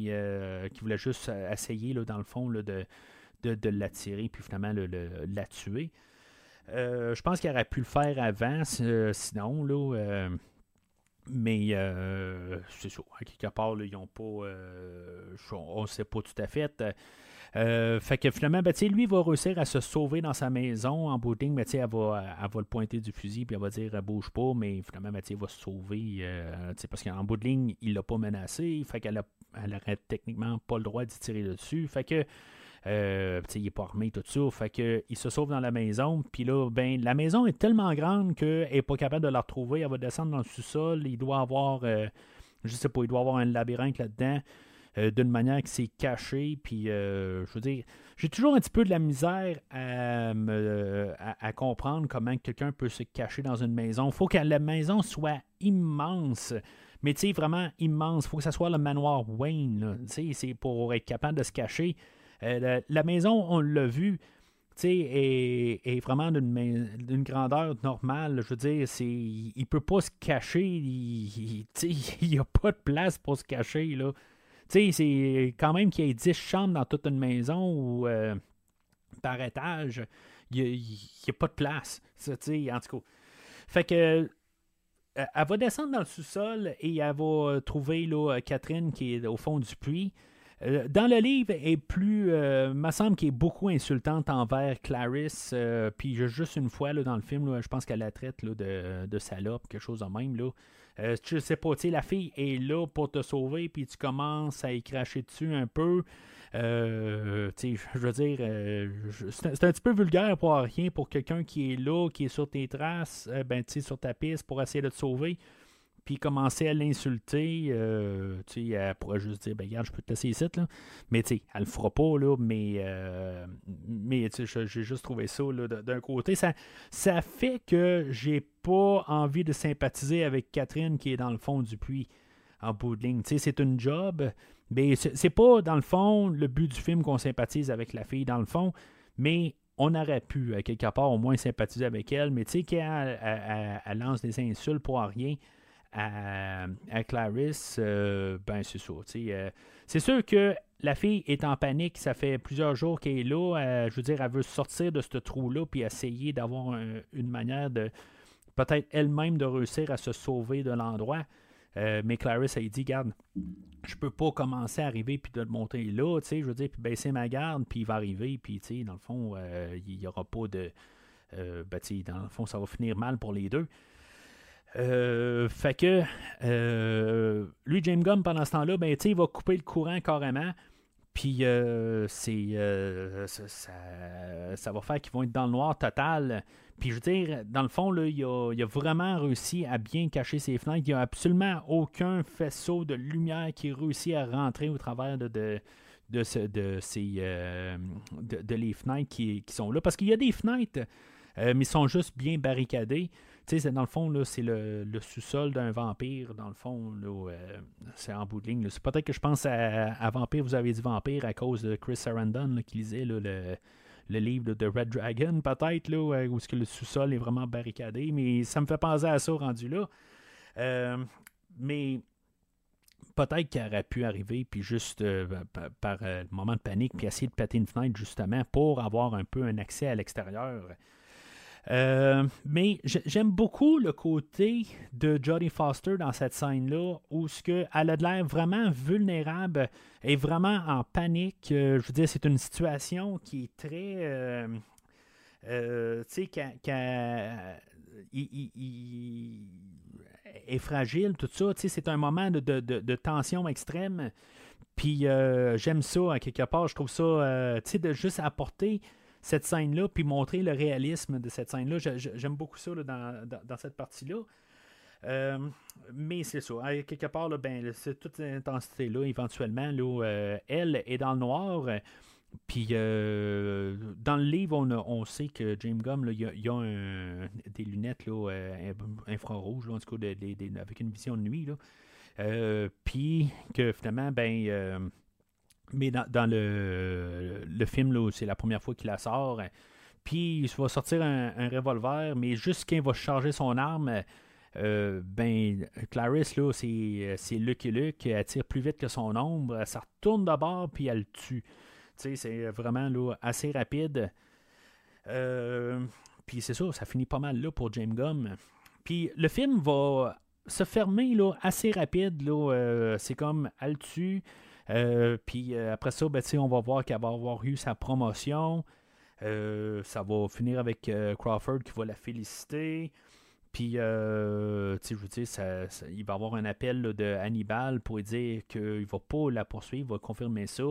qu'il voulait juste essayer, là, dans le fond, de, de, de l'attirer, puis finalement, le, la tuer? je pense qu'il aurait pu le faire avant, sinon, là mais euh, c'est. À quelque part, ils pas. Euh, on ne sait pas tout à fait. Euh, fait que finalement, ben, lui, va réussir à se sauver dans sa maison en bout mais va, elle va le pointer du fusil, puis elle va dire bouge pas, mais finalement, ben, il va se sauver. parce qu'en bout de ligne, il l'a pas menacé, fait qu'elle n'aurait techniquement pas le droit d'y tirer dessus. Fait que euh, il n'est pas armé, tout ça. Fait que, il se sauve dans la maison. Puis là, ben, la maison est tellement grande qu'elle n'est pas capable de la retrouver. Elle va descendre dans le sous-sol. Il doit avoir, euh, je sais pas, il doit avoir un labyrinthe là-dedans. Euh, d'une manière qui s'est caché. Puis, je veux dire, j'ai toujours un petit peu de la misère à, à, comprendre comment quelqu'un peut se cacher dans une maison. Il faut que la maison soit immense. Mais tu sais, vraiment immense. Il faut que ça soit le manoir Wayne. Tu sais, c'est pour être capable de se cacher. Euh, la, maison, on l'a vu, est, est vraiment d'une grandeur normale. Je veux dire, c'est, il ne peut pas se cacher. Il n'y a pas de place pour se cacher. Là. C'est quand même qu'il y ait 10 chambres dans toute une maison ou euh, par étage. Il n'y a, pas de place. en tout cas. Fait que euh, elle va descendre dans le sous-sol et elle va trouver Catherine qui est au fond du puits. Euh, dans le livre, elle est plus, euh, me semble qu'elle est beaucoup insultante envers Clarisse. Puis juste une fois là, dans le film, je pense qu'elle la traite de, de, salope, quelque chose de même. Là. Je sais pas, la fille est là pour te sauver, puis tu commences à y cracher dessus un peu. je veux dire, c'est un petit peu vulgaire pour rien pour quelqu'un qui est là, qui est sur tes traces, ben, sur ta piste pour essayer de te sauver puis commencer à l'insulter, euh, tu sais, elle pourrait juste dire, ben regarde, je peux te laisser ici, là. Mais tu sais, elle le fera pas, là, mais, euh, mais tu sais, j'ai juste trouvé ça, là, d'un côté. Ça, ça fait que j'ai pas envie de sympathiser avec Catherine qui est dans le fond du puits, en bout de ligne. Tu sais, c'est une job, mais c'est pas, dans le fond, le but du film qu'on sympathise avec la fille, dans le fond, mais on aurait pu, à quelque part, au moins sympathiser avec elle, mais tu sais, qu'elle elle, lance des insultes pour rien, à, Clarisse, euh, ben c'est ça. Euh, c'est sûr que la fille est en panique, ça fait plusieurs jours qu'elle est là. Euh, je veux dire, elle veut sortir de ce trou-là puis essayer d'avoir une manière de peut-être elle-même de réussir à se sauver de l'endroit. mais Clarisse, elle dit, garde, je peux pas commencer à arriver puis de le monter là, tu sais, je veux dire, puis baisser ma garde, puis il va arriver, puis dans le fond, il n'y aura pas de... ben, dans le fond, ça va finir mal pour les deux. Fait que lui, James Gunn, pendant ce temps-là, ben, il va couper le courant carrément. Puis c'est ça, ça, va faire qu'ils vont être dans le noir total. Puis je veux dire, dans le fond, là, il, a, vraiment réussi à bien cacher ses fenêtres. Il n'y a absolument aucun faisceau de lumière qui réussit à rentrer au travers de, de, ces, euh, de, les fenêtres qui, sont là. Parce qu'il y a des fenêtres, euh, mais ils sont juste bien barricadés. Tu sais, dans le fond, c'est le, sous-sol d'un vampire. Dans le fond, euh, c'est en bout de ligne. C'est peut-être que je pense à, Vampire, vous avez dit Vampire à cause de Chris Sarandon qui lisait le le livre de Red Dragon, peut-être, là, où est-ce que le sous-sol est vraiment barricadé, mais ça me fait penser à ça rendu là. Euh, mais peut-être qu'il aurait pu arriver, puis juste euh, par, euh, moment de panique, puis essayer de péter une fenêtre, justement, pour avoir un peu un accès à l'extérieur. Euh, mais j'aime beaucoup le côté de Jodie Foster dans cette scène-là, où ce que elle a l'air vraiment vulnérable et vraiment en panique. Euh, je veux dire, c'est une situation qui est très. Euh, tu sais, il, est fragile, tout ça. C'est un moment de, de, tension extrême. Puis j'aime ça, quelque part. Je trouve ça, tu sais, de juste apporter cette scène-là, puis montrer le réalisme de cette scène-là. J'aime beaucoup ça dans, cette partie-là. Euh, mais c'est ça. quelque part, là, ben, c'est toute cette intensité-là, éventuellement, là, euh, elle est dans le noir. Puis euh, dans le livre, on, sait que James Gum, il y a, des lunettes là, infrarouges, en tout cas, avec une vision de nuit. Puis que finalement, ben mais dans, le, film, c'est la première fois qu'il la sort. Puis il va sortir un, revolver, mais juste quand il va charger son arme, euh, ben Clarisse, c'est, Lucky Luke, elle tire plus vite que son ombre, elle se retourne de bord, puis elle le tue. c'est vraiment là, assez rapide. Euh, puis c'est ça, ça finit pas mal là pour James Gum. Puis le film va se fermer là, assez rapide. Là, euh, c'est comme elle tue. Euh, puis euh, après ça, ben, on va voir qu'elle va avoir eu sa promotion. Euh, ça va finir avec Crawford qui va la féliciter. Puis, je dire, ça, il va avoir un appel de Hannibal pour dire qu'il ne va pas la poursuivre, il va confirmer ça.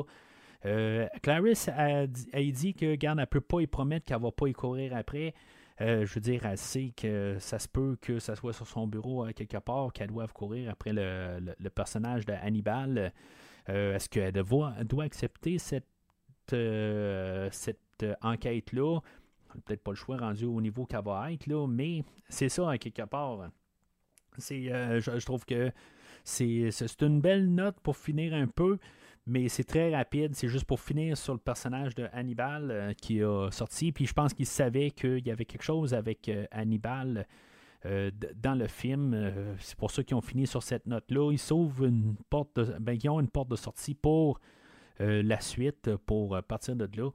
Clarisse a, dit que, garde, ne peut pas y promettre qu'elle ne va pas y courir après. je veux dire, elle sait que ça se peut que ça soit sur son bureau quelque part, qu'elle doive courir après le, le personnage de Hannibal. Euh, est-ce qu'elle doit, accepter cette, euh, euh, enquête-là? Peut-être pas le choix rendu au niveau qu'elle va être, là, mais c'est ça, quelque part. Je, trouve que c'est, une belle note pour finir un peu, mais c'est très rapide. C'est juste pour finir sur le personnage de Hannibal qui a sorti. Puis je pense qu'il savait qu'il y avait quelque chose avec Hannibal euh, dans le film. Euh, c'est pour ça qu'ils ont fini sur cette note-là. Ils sauvent une porte de, ben, ils ont une porte de sortie pour euh, la suite, pour partir de là.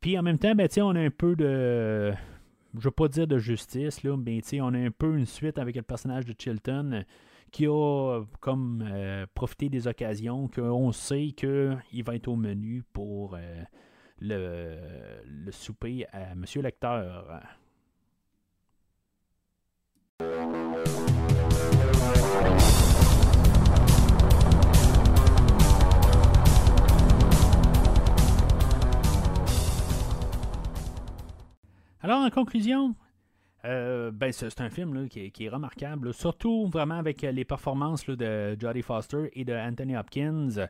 Puis en même temps, ben, on a un peu de. Je veux pas dire de justice, là, mais on a un peu une suite avec le personnage de Chilton qui a comme profité des occasions, qu'on sait qu'il va être au menu pour le, le souper à Monsieur Lecteur. Alors, en conclusion, euh, ben, c'est un film qui, est, remarquable, surtout vraiment avec les performances de Jodie Foster et de Anthony Hopkins.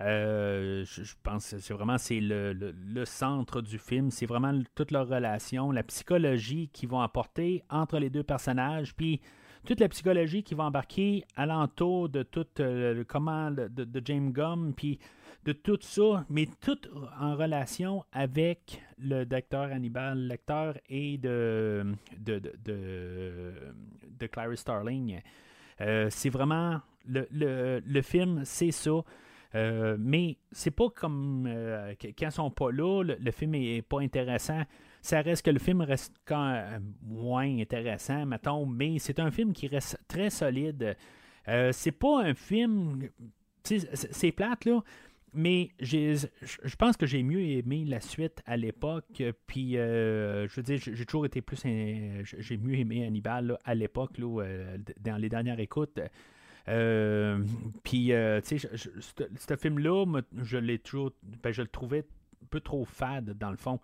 Euh, je, pense que c'est vraiment c'est le, centre du film. C'est vraiment toute leur relation, la psychologie qu'ils vont apporter entre les deux personnages, puis toute la psychologie qui va embarquer alentour de tout euh, le comment de, de, James Gum, puis de tout ça, mais tout en relation avec le docteur Hannibal Lecter et de, de, de, de Clarice Starling. Euh, c'est vraiment le, le, le film, c'est ça. Euh, mais c'est pas comme euh, quand ils sont pas là, le, film est pas intéressant. Ça reste que le film reste quand euh, moins intéressant, mettons, mais c'est un film qui reste très solide. c'est pas un film. C'est plate, là. mais je pense que j'ai mieux aimé la suite à l'époque. Puis, je veux dire, j'ai toujours été plus. j'ai mieux aimé Hannibal à l'époque, dans les dernières écoutes. Puis, tu sais, ce film-là, je l'ai toujours. Ben, je le trouvais un peu trop fade, dans le fond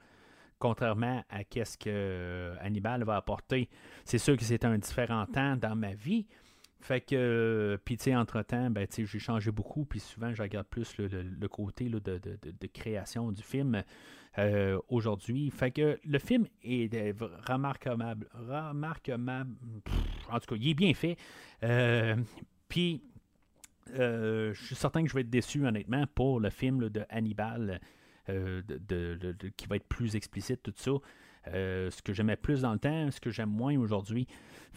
contrairement à ce que Hannibal va apporter. C'est sûr que c'est un différent temps dans ma vie, fait que, puis tu sais, entre-temps, ben, j'ai changé beaucoup, puis souvent, je regarde plus le, côté de, création du film euh, aujourd'hui. Fait que le film est euh, remarquable, remarquable, en tout cas, il est bien fait. Euh, puis, je suis certain que je vais être déçu, honnêtement, pour le film de Hannibal, qui va être plus explicite, tout ça. ce que j'aimais plus dans le temps, ce que j'aime moins aujourd'hui.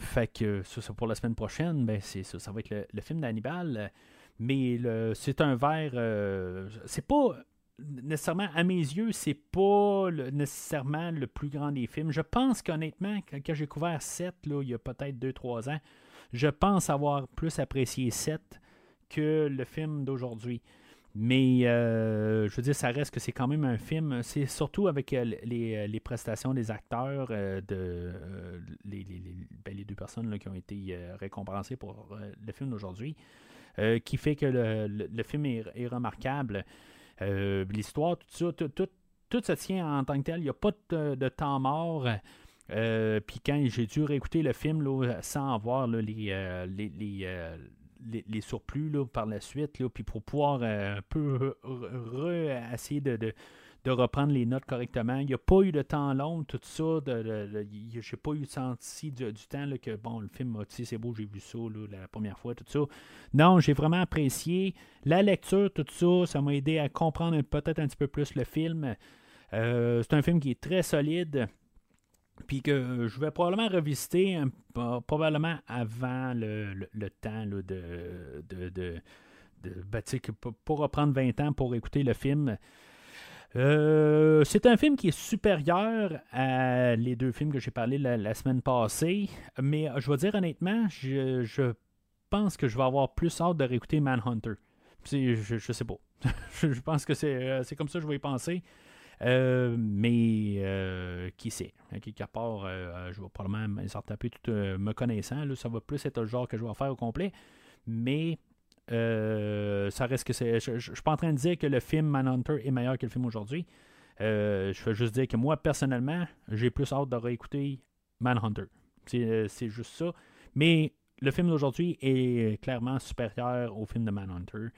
Fait que ça, pour la semaine prochaine, ben c'est ça, ça va être le, film d'Hannibal. Mais c'est un verre. Euh, c'est pas nécessairement, à mes yeux, c'est pas nécessairement le plus grand des films. Je pense qu'honnêtement, quand, j'ai couvert 7, là, il y a peut-être 2-3 ans, je pense avoir plus apprécié 7 que le film d'aujourd'hui. Mais euh, je veux dire, ça reste que c'est quand même un film. C'est surtout avec euh, euh, les, prestations des acteurs, de les, ben, les, deux personnes qui ont été récompensées pour le film d'aujourd'hui, qui fait que le, film est, remarquable. L'histoire, tout ça, tout, tout, se tient en tant que tel. Il n'y a pas de, temps mort. Puis quand j'ai dû réécouter le film sans voir les, les, les, surplus là, par la suite, là, puis pour pouvoir euh, un peu essayer de, reprendre les notes correctement. Il n'y a pas eu de temps long, tout ça. Je n'ai pas eu senti du, du temps que bon, le film, c'est beau, j'ai vu ça la première fois, tout ça. Non, j'ai vraiment apprécié la lecture, tout ça. Ça m'a aidé à comprendre peut-être un petit peu plus le film. Euh, c'est un film qui est très solide puis que je vais probablement revisiter probablement avant le, temps de, de, de, ben, pour reprendre 20 ans pour écouter le film. Euh, c'est un film qui est supérieur à les deux films que j'ai parlé la, semaine passée, mais je vais dire honnêtement, je, pense que je vais avoir plus hâte de réécouter Manhunter. Je, je, sais pas. je pense que c'est comme ça que je vais y penser. Euh, mais euh, qui sait? Quelque part, euh, je vais probablement me taper tout me connaissant. Là, ça va plus être le genre que je vais faire au complet. Mais ça reste que c'est. Je ne suis pas en train de dire que le film Manhunter est meilleur que le film aujourd'hui. je veux juste dire que moi, personnellement, j'ai plus hâte de réécouter Manhunter. C'est juste ça. Mais le film d'aujourd'hui est clairement supérieur au film de Manhunter.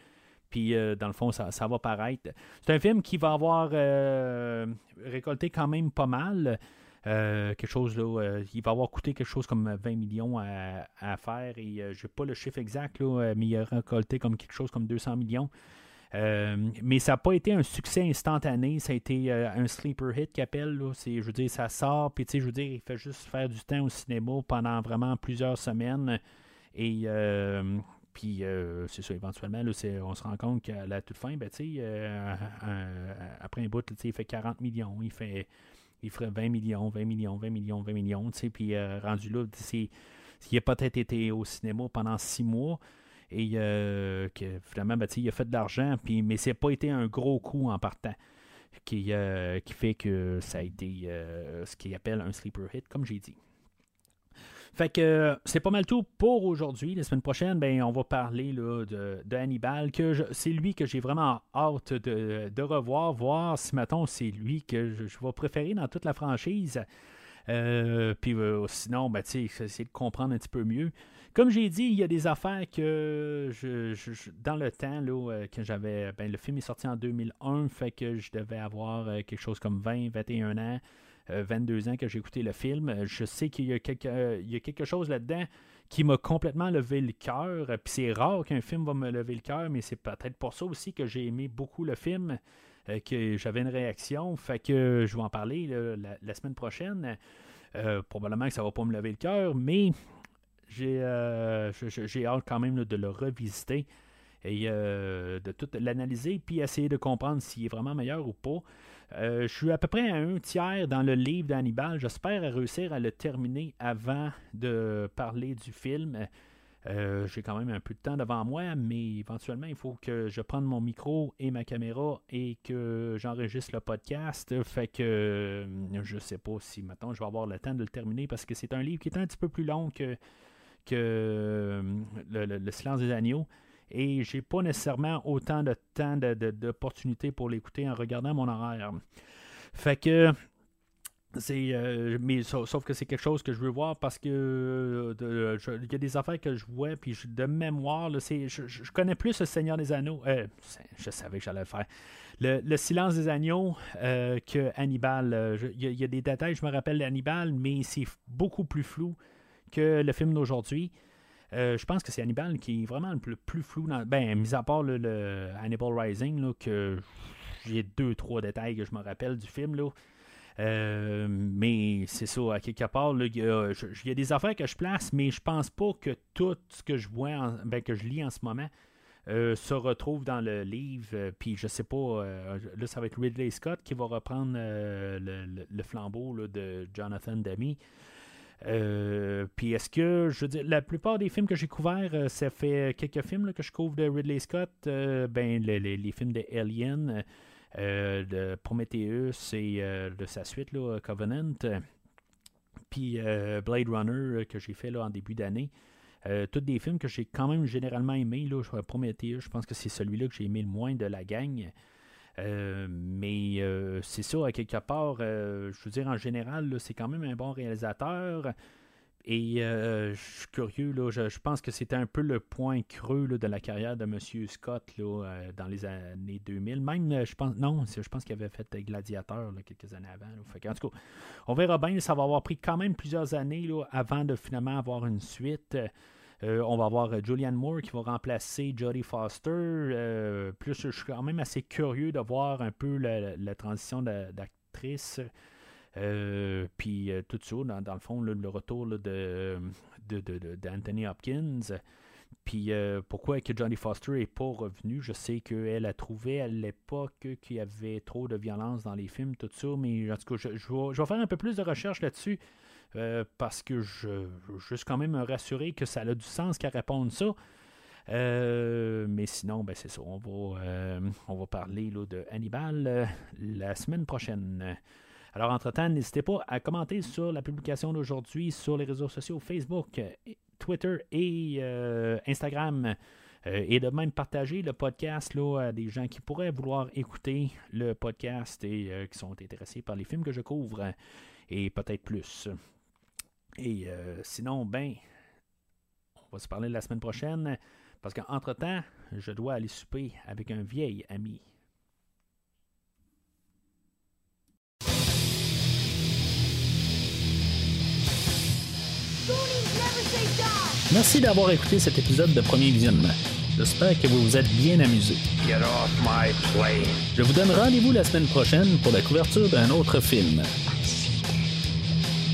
Puis, euh, dans le fond, ça, va paraître. C'est un film qui va avoir euh, récolté quand même pas mal. Euh, quelque chose là, il va avoir coûté quelque chose comme 20 millions à, faire et je n'ai pas le chiffre exact, là, mais il a récolté comme quelque chose comme 200 millions. mais ça n'a pas été un succès instantané, ça a été un sleeper hit qu'il appelle. je veux dire, ça sort, puis je veux dire, il fait juste faire du temps au cinéma pendant vraiment plusieurs semaines. Et puis, euh, c'est ça, éventuellement, là, on se rend compte qu'à la toute fin, ben, euh, après un bout, il fait 40 millions, il fait il ferait 20 millions, 20 millions, 20 millions, 20 millions, puis euh, rendu là, il a peut-être été au cinéma pendant six mois, et que finalement, ben, il a fait de l'argent, mais c'est pas été un gros coup en partant. Qui, qui fait que ça a été ce qu'il appelle un sleeper hit, comme j'ai dit. Fait que c'est pas mal tout pour aujourd'hui. La semaine prochaine, ben, on va parler là, de, Hannibal, que c'est lui que j'ai vraiment hâte de, revoir, voir si maintenant c'est lui que je, vais préférer dans toute la franchise. Euh, puis euh, sinon, ben, essayer de comprendre un petit peu mieux. Comme j'ai dit, il y a des affaires que je, dans le temps là, euh, que j'avais. Ben, le film est sorti en 2001, fait que je devais avoir quelque chose comme 20, 21 ans. 22 euh, ans que j'ai écouté le film. Euh, je sais qu'il y, a quelque, euh, y a quelque chose là-dedans qui m'a complètement levé le cœur. Puis c'est rare qu'un film va me lever le cœur, mais c'est peut-être pour ça aussi que j'ai aimé beaucoup le film, que j'avais une réaction. Fait que je vais en parler la, semaine prochaine. probablement que ça va pas me lever le cœur, mais j'ai, j'ai hâte quand même de le revisiter et de tout l'analyser puis essayer de comprendre s'il est vraiment meilleur ou pas. Euh, je suis à peu près à un tiers dans le livre d'Hannibal. J'espère réussir à le terminer avant de parler du film. Euh, j'ai quand même un peu de temps devant moi, mais éventuellement, il faut que je prenne mon micro et ma caméra et que j'enregistre le podcast. Fait que euh, je sais pas si maintenant je vais avoir le temps de le terminer parce que c'est un livre qui est un petit peu plus long que, que le- le Silence des agneaux. Et j'ai pas nécessairement autant de temps d'opportunités pour l'écouter en regardant mon horaire. Fait que c'est euh, mais sauf, que c'est quelque chose que je veux voir parce que euh, il y a des affaires que je vois puis de mémoire là, je, je- connais plus le Seigneur des Anneaux euh, je savais que j'allais le faire le, le silence des agneaux euh, que Hannibal il y, y a des détails je me rappelle d'Hannibal mais c'est beaucoup plus flou que le film d'aujourd'hui Euh, je pense que c'est Hannibal qui est vraiment le plus, flou dans, ben mis à part le, Hannibal Rising là, que j'ai deux trois détails que je me rappelle du film là euh, mais c'est ça, à quelque part, il y, a, des affaires que je place, mais je pense pas que tout ce que je vois, en- ben, que je lis en ce moment, euh, se retrouve dans le livre. Puis je sais pas, euh, là, ça va être Ridley Scott qui va reprendre le, flambeau de Jonathan Demi. Euh, puis est-ce que, je veux dire, la plupart des films que j'ai couverts, euh, ça fait quelques films que je couvre de Ridley Scott, euh, ben, le- le- les films de Alien, euh, de Prometheus et euh, de sa suite, là, Covenant, euh, puis euh, Blade Runner euh, que j'ai fait là, en début d'année. Euh, tous des films que j'ai quand même généralement aimés. Prometheus, je pense que c'est celui-là que j'ai aimé le moins de la gang. Euh, mais euh, c'est ça, à quelque part, euh, je veux dire, en général, c'est quand même un bon réalisateur. Et je suis curieux, là, je, pense que c'était un peu le point creux de la carrière de M. Scott là, dans les années 2000. Même, je pense, non, je pense qu'il avait fait Gladiateur quelques années avant. en tout cas, on verra bien, ça va avoir pris quand même plusieurs années avant de finalement avoir une suite. Euh, on va avoir euh, Julianne Moore qui va remplacer Jodie Foster. Euh, plus, je suis quand même assez curieux de voir un peu la, transition d'actrice. Puis tout ça, dans, dans le fond, le retour d'Anthony Hopkins. Puis pourquoi que Johnny Foster n'est pas revenu Je sais qu'elle a trouvé à l'époque qu'il y avait trop de violence dans les films, tout ça, mais en tout cas, je, je vais, je vais faire un peu plus de recherche là-dessus euh, parce que je, je veux juste quand même me rassurer que ça a du sens qu'elle réponde ça. Euh, mais sinon, ben c'est ça. On va, euh, on va parler là, de Hannibal la semaine prochaine. Alors, entre-temps, n'hésitez pas à commenter sur la publication d'aujourd'hui sur les réseaux sociaux Facebook, Twitter et Instagram. Et de même partager le podcast là, à des gens qui pourraient vouloir écouter le podcast et qui sont intéressés par les films que je couvre et peut-être plus. Et euh, sinon, ben, on va se parler la semaine prochaine parce qu'entre-temps, je dois aller souper avec un vieil ami. Merci d'avoir écouté cet épisode de Premier Visionnement. J'espère que vous vous êtes bien amusé. Get off my plane. Je vous donne rendez-vous la semaine prochaine pour la couverture d'un autre film.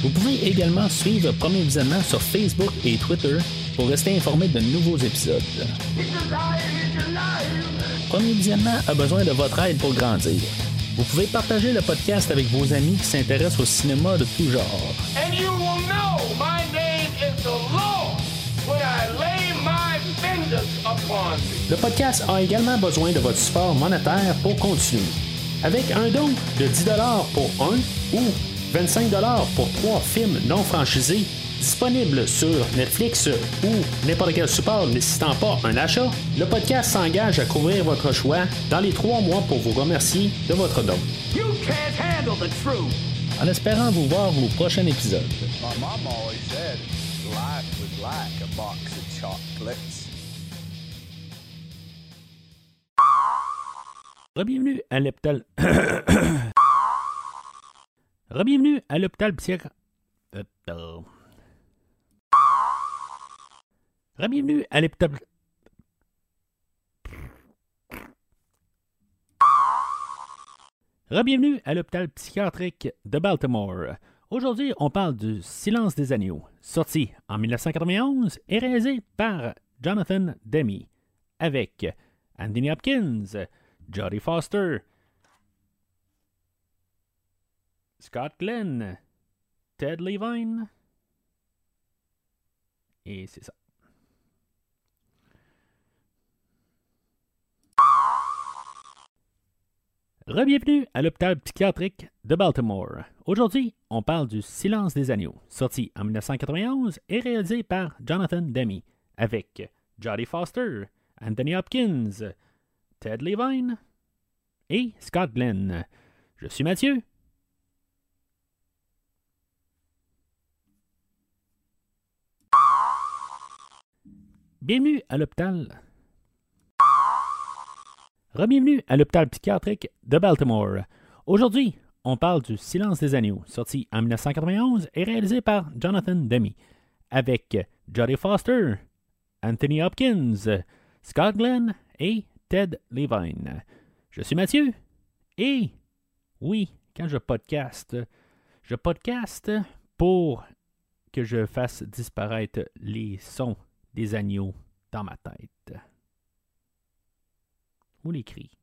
Vous pouvez également suivre Premier Visionnement sur Facebook et Twitter pour rester informé de nouveaux épisodes. Premier Visionnement a besoin de votre aide pour grandir. Vous pouvez partager le podcast avec vos amis qui s'intéressent au cinéma de tout genre. And you will know my name is the Lord when I lay my vengeance upon thee. Le podcast a également besoin de votre support monétaire pour continuer. Avec un don de 10$ pour un ou 25$ pour trois films non franchisés disponibles sur Netflix ou n'importe quel support nécessitant pas un achat, le podcast s'engage à couvrir votre choix dans les trois mois pour vous remercier de votre don. You can't handle the truth. En espérant vous voir au prochain épisode. Bienvenue à l'hôpital. Rebienvenue à l'hôpital psychiatrique. Euh, à l'hôpital. À psychiatrique de Baltimore. Aujourd'hui, on parle du Silence des agneaux, sorti en 1991 et réalisé par Jonathan Demme, avec Anthony Hopkins, Jodie Foster, Scott Glenn, Ted Levine, et c'est ça. Bienvenue à l'hôpital psychiatrique de Baltimore. Aujourd'hui, on parle du Silence des agneaux, sorti en 1991 et réalisé par Jonathan Demme, avec Jodie Foster, Anthony Hopkins, Ted Levine et Scott Glenn. Je suis Mathieu. Bienvenue à l'hôpital Bienvenue à l'hôpital psychiatrique de Baltimore. Aujourd'hui, on parle du Silence des agneaux, sorti en 1991 et réalisé par Jonathan Demme, avec Jodie Foster, Anthony Hopkins, Scott Glenn et Ted Levine. Je suis Mathieu et oui, quand je podcast, je podcast pour que je fasse disparaître les sons des agneaux dans ma tête. Ou les cris.